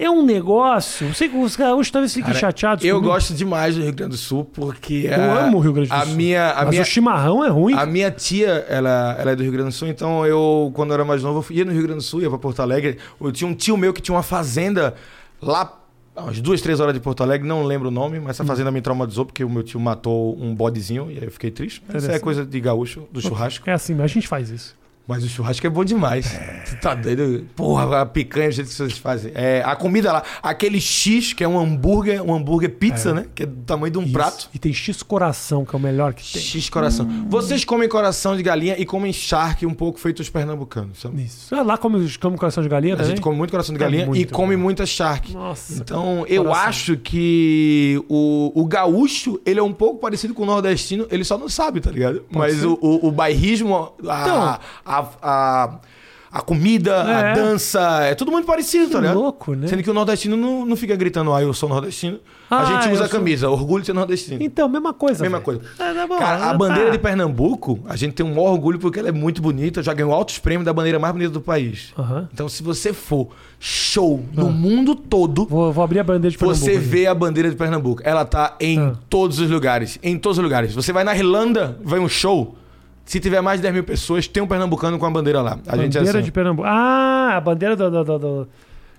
É um negócio. Não sei que os gaúchos talvez fiquem
Cara,
chateados.
Eu
comigo.
gosto demais do Rio Grande do Sul porque.
Eu
a-
amo o Rio Grande do
a
Sul.
Minha, a
mas
minha,
o chimarrão é ruim.
A minha tia, ela, ela é do Rio Grande do Sul, então eu, quando eu era mais novo, eu ia no Rio Grande do Sul, ia pra Porto Alegre. Eu tinha um tio meu que tinha uma fazenda lá, a umas duas, três horas de Porto Alegre, não lembro o nome, mas essa fazenda me traumatizou porque o meu tio matou um bodezinho e aí eu fiquei triste. Isso é coisa de gaúcho, do churrasco.
É assim, mas a gente faz isso.
Mas o churrasco é bom demais. Tu tá doido? Porra, a picanha, o jeito que vocês fazem. É, a comida lá, aquele X, que é um hambúrguer, um hambúrguer pizza, né? Que é do tamanho de um
Isso.
prato.
E tem X coração, que é o melhor que tem.
X coração. Vocês comem coração de galinha e comem charque um pouco feito os pernambucanos, sabe?
Isso. Ah, Lá come, come coração de galinha
A
também?
gente come muito coração de
É
galinha e
muito
come
bom.
muita charque.
Nossa.
Então, eu
Coração.
acho que o, o gaúcho, ele é um pouco parecido com o nordestino, ele só não sabe, tá ligado? Mas
ser.
o, o, o bairrismo, a,
Então.
a, a, a comida, a
É.
dança, é tudo muito parecido, tá
Que
ligado?
louco, né?
Sendo que o nordestino não, não fica gritando, ah, eu sou nordestino.
Ah,
a gente usa a
sou-
camisa, orgulho de ser nordestino.
Então, mesma coisa.
Mesma
velho.
coisa.
É, tá bom,
Cara, a
tá.
bandeira de Pernambuco, a gente tem um maior orgulho porque ela é muito bonita, já ganhou altos prêmios da bandeira mais bonita do país. Então, se você for show no
Ah.
mundo todo,
Vou, vou abrir a bandeira de Pernambuco.
você
aqui.
vê a bandeira de Pernambuco. Ela tá em
Ah.
todos os lugares. Em todos os lugares. Você vai na Irlanda, vai um show. Se tiver mais de 10 mil pessoas, tem um pernambucano com a bandeira lá. A é
bandeira
assim.
de Pernambuco. Ah, a bandeira do. do, do- do-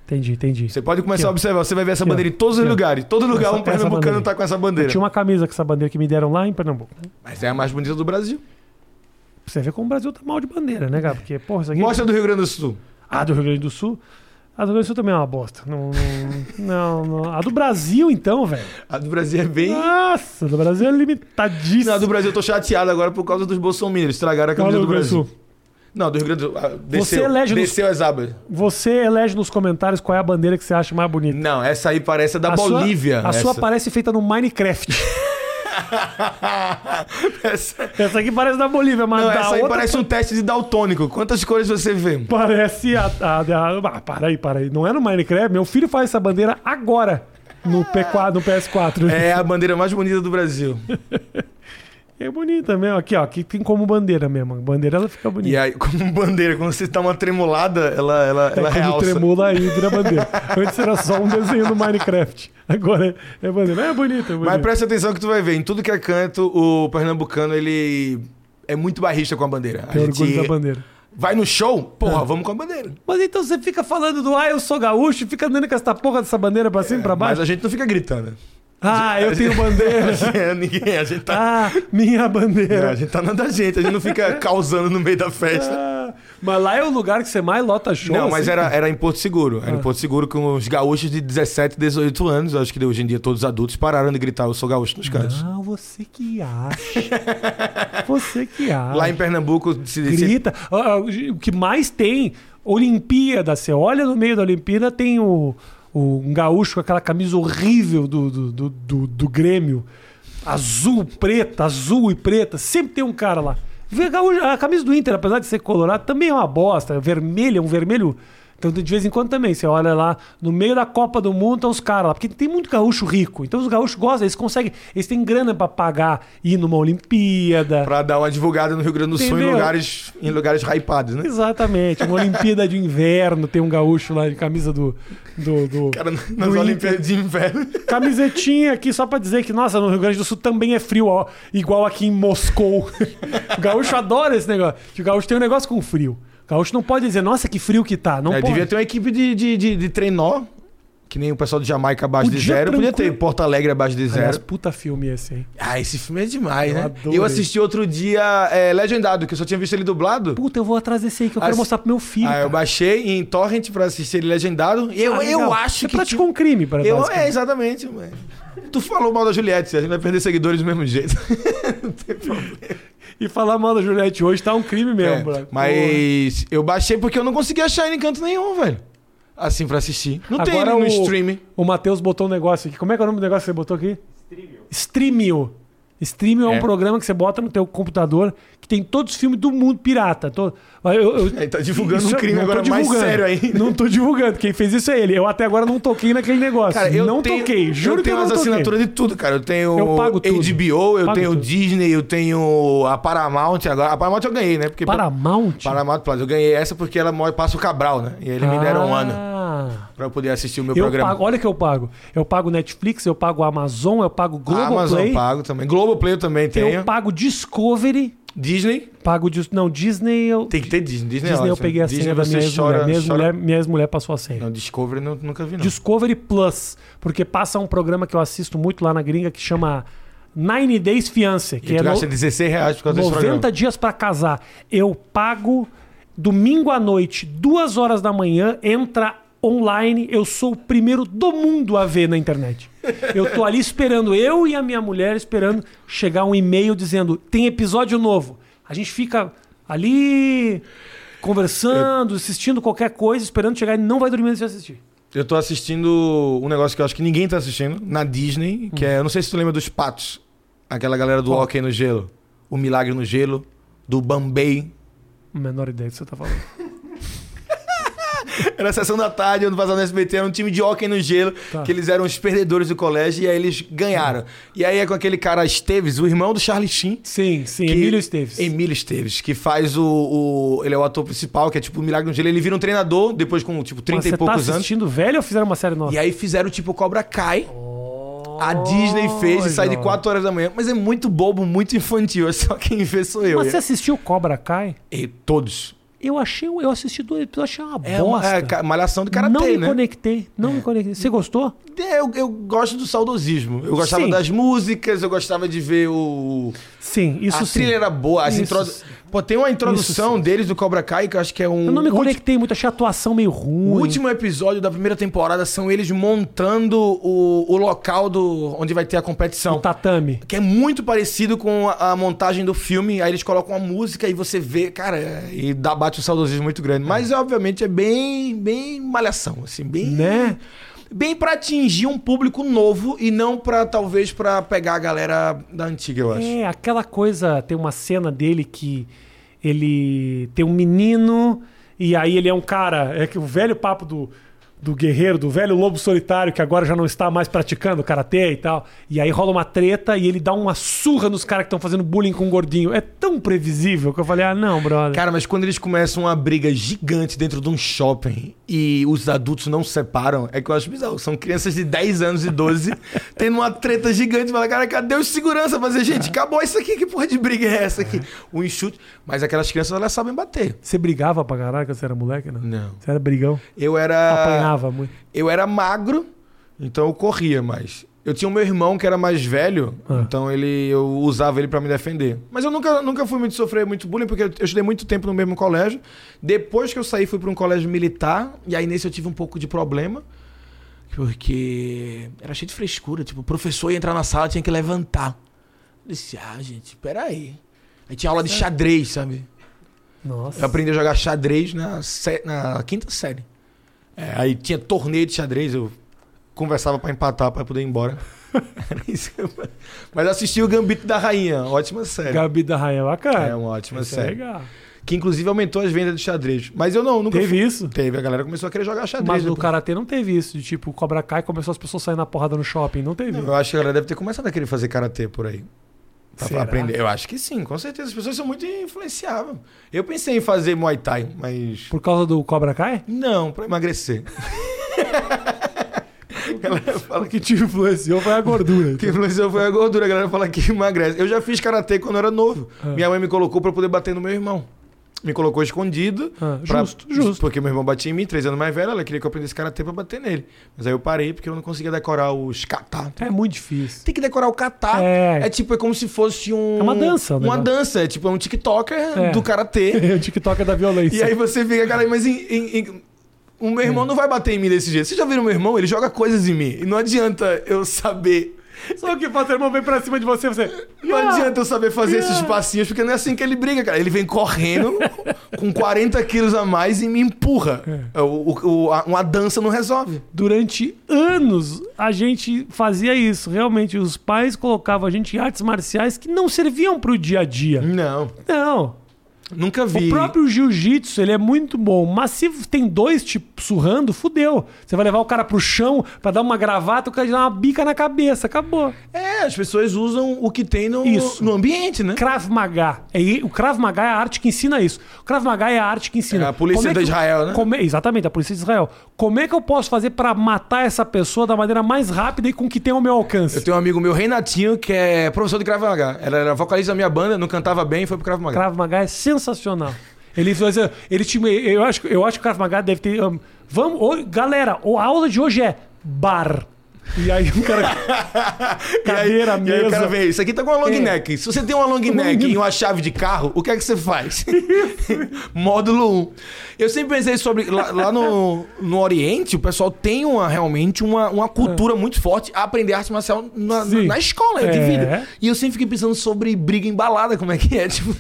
Entendi, entendi.
Você pode começar
Aqui,
a observar. Você vai ver essa
Aqui, ó.
bandeira em todos os
Aqui,
lugares. Todo lugar
Essa-
um pernambucano
bandeira.
tá com essa
Eu
bandeira.
tinha uma camisa com essa bandeira que me deram lá em Pernambuco.
Mas é a mais bonita do Brasil.
Você vê como o Brasil tá mal de bandeira, né, cara? Porque, porra, isso aqui.
Mostra do Rio Grande do Sul.
A do Rio Grande do Sul. A do Grande do Sul também é uma bosta. Não, não, não. A do Brasil, então, velho.
A do Brasil é bem.
Nossa, a do Brasil é limitadíssima.
Não, a do Brasil eu tô chateado agora por causa dos bolsominions. Estragaram a camisa
do
do Brasil.
Sul?
Não, do Rio Grande do Sul. ah, Desceu,
elege nos-
desceu as abas.
Você elege nos comentários qual é a bandeira que você acha mais bonita.
Não, essa aí parece a da
a
Bolívia.
Sua, a sua
essa.
parece feita no Minecraft.
essa...
Essa aqui parece da Bolívia, mas
Não, essa aí
outra
parece um teste de daltônico. Quantas cores você vê?
parece a, a, a- Ah, para aí, para aí. Não é no Minecraft. Meu filho faz essa bandeira agora no, P4, no PS4.
É a bandeira mais bonita do Brasil.
É bonita mesmo. Aqui, ó. Aqui tem como bandeira mesmo. A bandeira ela fica bonita.
E aí, como bandeira, quando você dá uma tremulada, ela, ela,
É,
ela realça.
tremula aí vira bandeira. Antes era só um desenho do Minecraft. Agora é, é bandeira. É bonita, é bonita.
Mas presta atenção que tu vai ver. Em tudo que é canto, o pernambucano, ele é muito barrista com a bandeira. A
Tem orgulho
gente
da bandeira.
vai no show, porra,
É.
vamos com a bandeira.
Mas então você fica falando do ah, eu sou gaúcho, fica andando com essa porra dessa bandeira pra cima e pra
Mas
baixo.
a gente não fica gritando.
Ah, eu tenho bandeira.
É, Ninguém, a gente tá.
Ah, minha
Não,
bandeira.
a gente tá na da gente, a gente não fica causando no meio da festa.
Ah, mas lá é o lugar que você mais lota show.
Não, mas
assim.
era, era em Porto Seguro. Era
Ah.
em Porto Seguro com os gaúchos de 17, 18 anos. Acho que hoje em dia todos os adultos pararam de gritar eu sou gaúcho nos cantos.
Não, você que acha. você que acha.
Lá em Pernambuco, se, se-
Grita. Ah, ah, O que mais tem, Olimpíada. Você olha no meio da Olimpíada, tem o, o- um gaúcho com aquela camisa horrível do, do, do, do- do Grêmio. Azul, preta, azul e preta. Sempre tem um cara lá. A camisa do Inter, apesar de ser colorado, também é uma bosta. É vermelho, é um vermelho. Então, de vez em quando também, você olha lá, no meio da Copa do Mundo, estão os caras lá. Porque tem muito gaúcho rico. Então, os gaúchos gostam, eles conseguem. Eles têm grana pra pagar ir numa Olimpíada.
pra dar uma divulgada no Rio Grande do Sul em lugares, em lugares hypados, né?
Exatamente. Uma Olimpíada de inverno, tem um gaúcho lá de camisa do. do, do-
Cara, nas
do.
Olimpíadas de Inverno.
Camisetinha aqui só pra dizer que, nossa, no Rio Grande do Sul também é frio, ó, igual aqui em Moscou. o gaúcho adora esse negócio. Que o gaúcho tem um negócio com frio. Gaúcho não pode dizer, nossa, que frio que tá. Não
É,
pode.
devia ter uma equipe de, de, de, de trenó, que nem o pessoal de Jamaica abaixo de
Podia
zero. Podia ter
tranquilo.
Porto Alegre abaixo de
Aliás,
zero.
puta filme esse, hein?
Ah, esse filme é demais,
Eu
né? Eu assisti outro dia é, Legendado, que eu só tinha visto ele dublado.
Puta, eu vou atrás desse aí que eu quero mostrar pro meu filho.
Ah, eu
cara.
baixei em torrent pra assistir ele legendado. E eu,
Ah,
eu acho
Você
que.
praticou um crime, para
Eu, é, exatamente. mano. Tu falou mal da Juliette, a gente vai perder seguidores do mesmo jeito. Não tem problema.
E falar mal da Juliette hoje tá um crime mesmo,
É,
brother.
mas eu baixei porque eu não consegui achar ele em canto nenhum, velho. Assim, pra assistir. Não tem ele
Agora
no
o-
stream.
O Matheus botou um negócio aqui. Como é que é o nome do negócio que você botou aqui? Streamio. Streaming é um
É.
programa que você bota no teu computador que tem todos os filmes do mundo pirata. To- Eu, eu-
Ele tá divulgando
Isso-
um crime
tô
agora mais
divulgando.
sério ainda.
Não tô divulgando. Quem fez isso é ele. Eu até agora não toquei naquele negócio.
Cara, eu
não
tenho,
toquei. Juro
eu
que eu
tenho
não
as
toquei.
assinaturas de tudo, cara. Eu tenho
Eu pago tudo.
HBO, eu
Pago
tenho
tudo.
Disney, eu tenho a Paramount agora. A Paramount eu ganhei, né? Porque
Paramount?
Paramount Plus. Eu ganhei essa porque ela passa o Cabral, né? E aí eles me deram um ano
Ah.
pra eu poder assistir o meu
Eu
programa.
pago, olha que eu pago. Eu pago Netflix, eu pago Amazon, eu pago
A Amazon
Globoplay,
pago também. Globoplay eu também tenho.
eu pago Discovery,
Disney.
pago Dis- não Disney, eu
Tem que ter Disney. Disney,
Disney
é
eu
ótimo.
peguei a
Disney
senha da minha ex-mulher.
chora-
Minha
chora-
ex-mulher minha ex-mulher passou a senha.
Não, Discovery eu nunca vi, não.
Discovery Plus, porque passa um programa que eu assisto muito lá na gringa que chama Nine Days Fiance, que
E
é
tu
no-
gasta 16 reais por causa desse
90
programa.
dias pra casar. Eu pago domingo à noite, duas horas da manhã, entra online. Eu sou o primeiro do mundo a ver na internet. Eu tô ali esperando, eu e a minha mulher esperando chegar um e-mail dizendo: tem episódio novo. A gente fica ali conversando, assistindo qualquer coisa, esperando chegar e não vai dormir antes de assistir.
Eu tô assistindo um negócio que eu acho que ninguém tá assistindo, na Disney, que é... Eu não sei se tu lembra dos Patos. Aquela galera do? Hockey no Gelo. O Milagre no Gelo. Do Bambay.
Menor ideia do que você tá falando.
Era a sessão da tarde, ano passado no SBT, era um time de hockey no gelo,
Tá.
que eles eram os perdedores do colégio, e aí eles ganharam. E aí é com aquele cara Esteves, o irmão do Charlie Sheen.
Sim, sim,
que-
Emílio Esteves.
Emílio Esteves, que faz o, o- Ele é o ator principal, que é tipo o Milagre no Gelo. Ele vira um treinador, depois com tipo 30
Mas
e
você
poucos
tá
anos.
assistindo velho ou fizeram uma série nova?
E aí fizeram tipo Cobra Kai. A Disney fez e sai de 4 horas da manhã. Mas é muito bobo, muito infantil. É só quem vê sou eu.
Mas
E-
você assistiu Cobra Kai?
E todos.
Eu achei, eu assisti dois episódios, achei uma
É,
bosta.
é malhação
não
karatê,
me
né?
conectei, não me conectei. Você gostou?
É, Eu, eu gosto do saudosismo. Eu gostava
Sim.
das músicas, eu gostava de ver o.
Sim, isso
a
sim.
trilha era boa. As
Isso
introdu...
sim.
Pô, tem uma introdução
sim.
deles do Cobra Kai que eu acho que é um.
Eu não me conectei muito, achei a atuação meio ruim.
O último episódio da primeira temporada são eles montando o, o local do onde vai ter a competição.
O tatame.
Que é muito parecido com a, a montagem do filme. Aí eles colocam a música e você vê, cara, é- e dá, bate um saudosismo muito grande. Mas, obviamente, é bem, bem malhação, assim, bem...
Né?
Bem pra atingir um público novo e não pra, talvez, pra pegar a galera da antiga, eu acho.
É, aquela coisa, tem uma cena dele que ele tem um menino e aí ele é um cara, é que o velho papo do, do guerreiro, do velho lobo solitário que agora já não está mais praticando karatê e tal. E aí rola uma treta e ele dá uma surra nos caras que estão fazendo bullying com o gordinho. É tão previsível que eu falei: "Ah, não, brother".
Cara, mas quando eles começam uma briga gigante dentro de um shopping e os adultos não se separam, é que eu acho bizarro. São crianças de 10 anos e 12 tendo uma treta gigante. Fala, cara, cadê os segurança? pra dizer, gente, acabou isso aqui. Que porra de briga é essa aqui? O enxute. Mas aquelas crianças, elas sabem bater.
Você brigava pra caralho quando você era moleque, não?
Não.
Você era brigão?
Eu era.
Apanhava muito.
Eu era magro, então eu corria mais. Eu tinha o meu irmão que era mais velho,
Ah.
então ele eu usava ele pra me defender. Mas eu nunca, nunca fui muito sofrer muito bullying, porque eu estudei muito tempo no mesmo colégio. Depois que eu saí, fui pra um colégio militar, e aí nesse eu tive um pouco de problema. Porque era cheio de frescura. Tipo, o professor ia entrar na sala, tinha que levantar. Eu disse, ah, gente, peraí. Aí tinha aula de xadrez, sabe?
Nossa.
Eu aprendi a jogar xadrez na, na quinta série. É, aí tinha torneio de xadrez, eu conversava pra empatar pra poder ir embora. Mas assisti o Gambito da Rainha, ótima série.
Gabi da Rainha, bacana.
É uma ótima
Isso é
série.
legal.
Que inclusive aumentou as vendas de xadrez. Mas eu não, nunca
Teve
fui-
isso?
Teve, a galera começou a querer jogar xadrez.
Mas no. Karatê não teve isso, de tipo, Cobra Kai começou as pessoas saindo na porrada no shopping, não teve.
Eu acho que a galera deve ter começado a querer fazer karatê por aí. Pra
Será?
aprender. Eu acho que sim, com certeza. As pessoas são muito influenciáveis. Eu pensei em fazer Muay Thai, mas.
Por causa do Cobra Kai?
Não, pra emagrecer. a galera fala
O que te influenciou foi a gordura.
que influenciou foi a gordura. A galera fala que emagrece. Eu já fiz karatê quando eu era novo.
Ah.
Minha mãe me colocou pra poder bater no meu irmão. Me colocou escondido.
Ah,
pra-
justo, justo.
Porque meu irmão batia em mim, três anos mais velho. Ela queria que eu aprendesse karatê pra bater nele. Mas aí eu parei porque eu não conseguia decorar os kata.
É muito difícil.
Tem que decorar o kata.
É.
É tipo, é como se fosse um.
É uma dança, o
Uma
negócio.
dança. É tipo, é um TikToker
É.
do karatê.
o TikTok é da violência.
e aí você fica, cara, mas em- em- em- o meu irmão não vai bater em mim desse jeito. Vocês já viram meu irmão? Ele joga coisas em mim. E não adianta eu saber
Só que o seu irmão vem pra cima de você, você.
Não adianta eu saber fazer esses passinhos, porque não é assim que ele briga, cara. Ele vem correndo com 40 quilos a mais e me empurra. O, o- a- uma dança não resolve.
Durante anos a gente fazia isso. Realmente, os pais colocavam a gente em artes marciais que não serviam pro dia a dia.
Não.
Não.
Nunca vi.
O próprio jiu-jitsu, ele é muito bom, mas se tem dois te surrando, fudeu. Você vai levar o cara pro chão pra dar uma gravata, o cara dá uma bica na cabeça, acabou.
É, as pessoas usam o que tem no,
Isso.
no ambiente, né?
Krav Maga. É, o Krav Maga é a arte que ensina isso. O Krav Maga é a arte que ensina.
É a polícia
Como
de Israel, né?
como é- exatamente, a polícia de Israel. Como é que eu posso fazer pra matar essa pessoa da maneira mais rápida e com que tem ao meu alcance?
Eu tenho um amigo meu, Renatinho, que é professor de Krav Maga. Ela era vocalista da minha banda, não cantava bem, foi pro Krav Maga.
Krav Maga é sensacional. Ele, fazia- ele tinha, eu acho, eu acho que o Krav Maga deve ter. um, vamos, galera, a aula de hoje é bar. E aí o cara. cadeira,
e aí,
mesa.
E aí o cara vê, isso aqui tá com uma long
É.
neck. Se você tem uma long neck e uma chave de carro, o que é que você faz? Módulo 1. Eu sempre pensei sobre. Lá, lá no, no Oriente, o pessoal tem uma, realmente uma, uma cultura muito forte a aprender arte marcial na,
Sim.
na escola de
É.
vida. E eu sempre fiquei pensando sobre briga embalada, como é que é, tipo,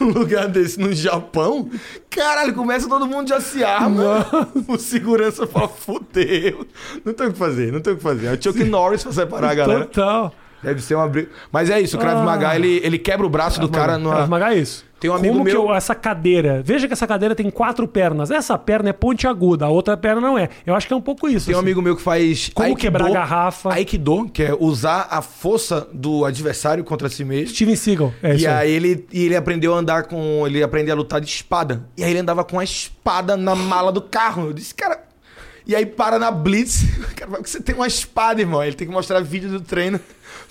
num, lugar desse, no Japão. Caralho, começa todo mundo já se arma. O segurança fala, fudeu. Não tem o que fazer, não tem o que fazer. É o Chuck Norris pra separar a galera.
Total.
Deve ser uma briga. Mas é isso, o Krav
Ah.
Maga, ele, ele quebra o braço do cara
Krav
numa...
Maga é isso.
Tem um amigo
Como que
meu-
eu- essa cadeira. Veja que essa cadeira tem quatro pernas. Essa perna é pontiaguda, a outra perna não é. Eu acho que é um pouco isso.
Tem um
assim.
amigo meu que faz
Como quebrar garrafa.
Aikido, que é usar a força do adversário contra si mesmo.
Steven Seagal. É
e
isso aí.
aí ele, e ele aprendeu a andar com... Ele aprendeu a lutar de espada. E aí ele andava com a espada na mala do carro. Eu disse, cara... E aí para na Blitz. Cara, mas você tem uma espada, irmão. Ele tem que mostrar vídeo do treino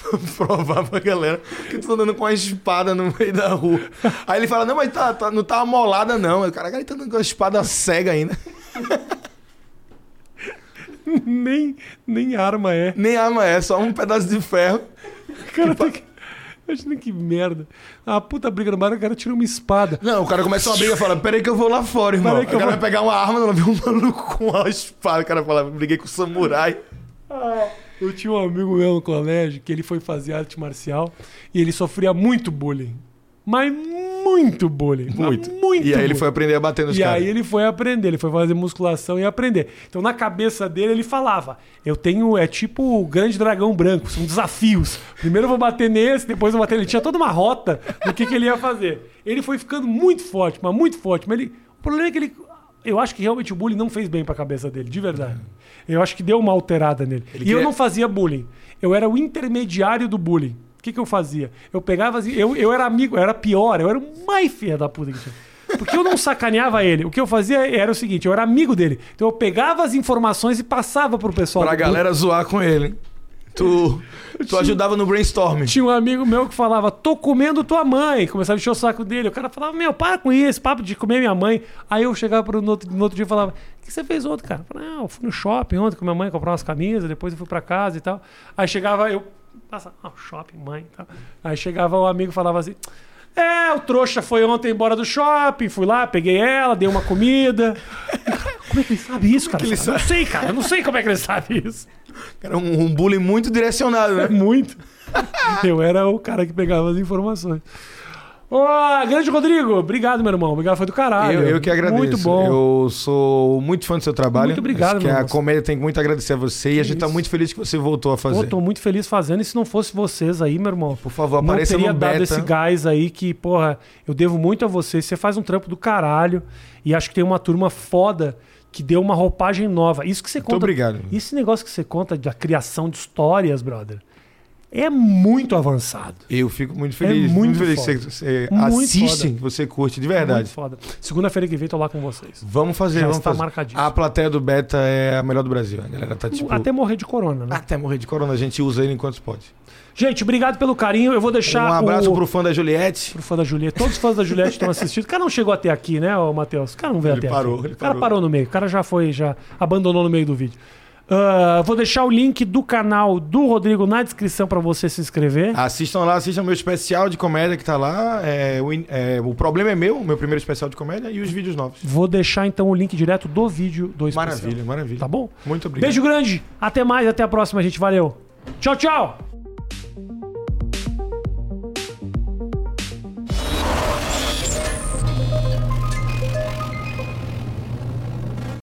pra provar pra galera que tu tá andando com uma espada no meio da rua. Aí ele fala, não, mas tá, tá- não tá amolada, não. Aí o cara, ele tá andando com a espada cega ainda.
nem, nem arma é.
Nem arma é, só um pedaço de ferro.
O cara tem que. Imagina que merda. A puta briga no bar, o cara tira uma espada.
Não, o cara começa uma briga e fala, peraí que eu vou lá fora, irmão.
Peraí
o
que eu
cara
vou-
vai pegar uma arma, não vê um maluco com uma espada. O cara fala, briguei com o samurai.
Eu tinha um amigo meu no colégio que ele foi fazer arte marcial e ele sofria muito bullying. Mas muito bullying.
Muito.
Muito
e aí ele foi aprender a bater nos
E
caras.
aí ele foi aprender, ele foi fazer musculação e aprender. Então na cabeça dele ele falava: Eu tenho, é tipo o grande dragão branco, são desafios. Primeiro eu vou bater nesse, depois eu vou bater. Ele tinha toda uma rota do que, que ele ia fazer. Ele foi ficando muito forte, mas muito forte. Mas ele, o problema é que ele. Eu acho que realmente o bullying não fez bem pra cabeça dele, de verdade. Eu acho que deu uma alterada nele.
Ele
e eu
queria-
não fazia bullying. Eu era o intermediário do bullying. O que, que eu fazia? Eu pegava eu, eu era amigo, eu era pior, eu era o mais filha da puta que tinha. Porque eu não sacaneava ele. O que eu fazia era o seguinte: eu era amigo dele. Então eu pegava as informações e passava pro pessoal.
Pra galera zoar com ele. Tu, tu ajudava no brainstorming.
Tinha um amigo meu que falava, tô comendo tua mãe. Começava a encher o saco dele. O cara falava, meu, para com isso, papo de comer minha mãe. Aí eu chegava pro, no, outro, no outro dia e falava, o que você fez ontem, cara? Eu falava, não, eu fui no shopping ontem com minha mãe comprar umas camisas, depois eu fui pra casa e tal. Aí chegava eu, passa, ah, shopping, mãe tal. Aí chegava o amigo e falava assim, é, o trouxa foi ontem embora do shopping, fui lá, peguei ela, dei uma comida. Como é que ele sabe isso, cara?
ele
Eu não sei, cara, eu não sei como é que ele sabe isso.
Era um, um bullying muito direcionado, né?
Muito. Eu era o cara que pegava as informações. Ô, grande Rodrigo, obrigado, meu irmão. Obrigado, foi do caralho.
Eu, eu que agradeço.
Muito bom.
Eu sou muito fã do seu trabalho.
Muito obrigado,
Acho que
meu
a
moço.
comédia tem muito a agradecer a você e a gente tá
isso.
muito feliz que você voltou a fazer.
Pô, tô muito feliz fazendo. E se não fosse vocês aí, meu irmão,
Por favor,
não
apareça
teria
no
dado
beta.
esse gás aí que, porra, eu devo muito a você. Você faz um trampo do caralho. E acho que tem uma turma foda que deu uma roupagem nova. Isso que você conta.
obrigado.
Esse negócio que você conta da criação de histórias, brother, é muito avançado.
Eu fico muito feliz.
É muito
feliz
foda.
que você, você
Muito
assiste,
foda.
que você curte, de
Muito
verdade.
foda. Segunda-feira que vem tô lá com vocês.
Vamos fazer,
Já
vamos
está
fazer. A plateia do Beta é a melhor do Brasil. A galera tá tipo.
Até morrer de corona, né?
Até morrer de corona, a gente usa ele enquanto pode.
Gente, obrigado pelo carinho. Eu vou deixar
um abraço
o...
pro fã da Juliette.
pro fã da Juliette. Todos os fãs da Juliette estão assistindo. O cara não chegou até aqui, né, Matheus? O cara não veio
Ele
até
parou,
aqui.
ele
O cara
parou.
parou no meio. O cara já foi, já abandonou no meio do vídeo. Ah, vou deixar o link do canal do Rodrigo na descrição para você se inscrever.
Assistam lá, assistam meu especial de comédia que tá lá. É, o, é, o problema é meu, meu primeiro especial de comédia e os vídeos novos.
Vou deixar então o link direto do vídeo do especial.
Maravilha, maravilha.
Tá bom?
Muito obrigado.
Beijo grande. Até mais, até a próxima, gente. Valeu. Tchau, tchau!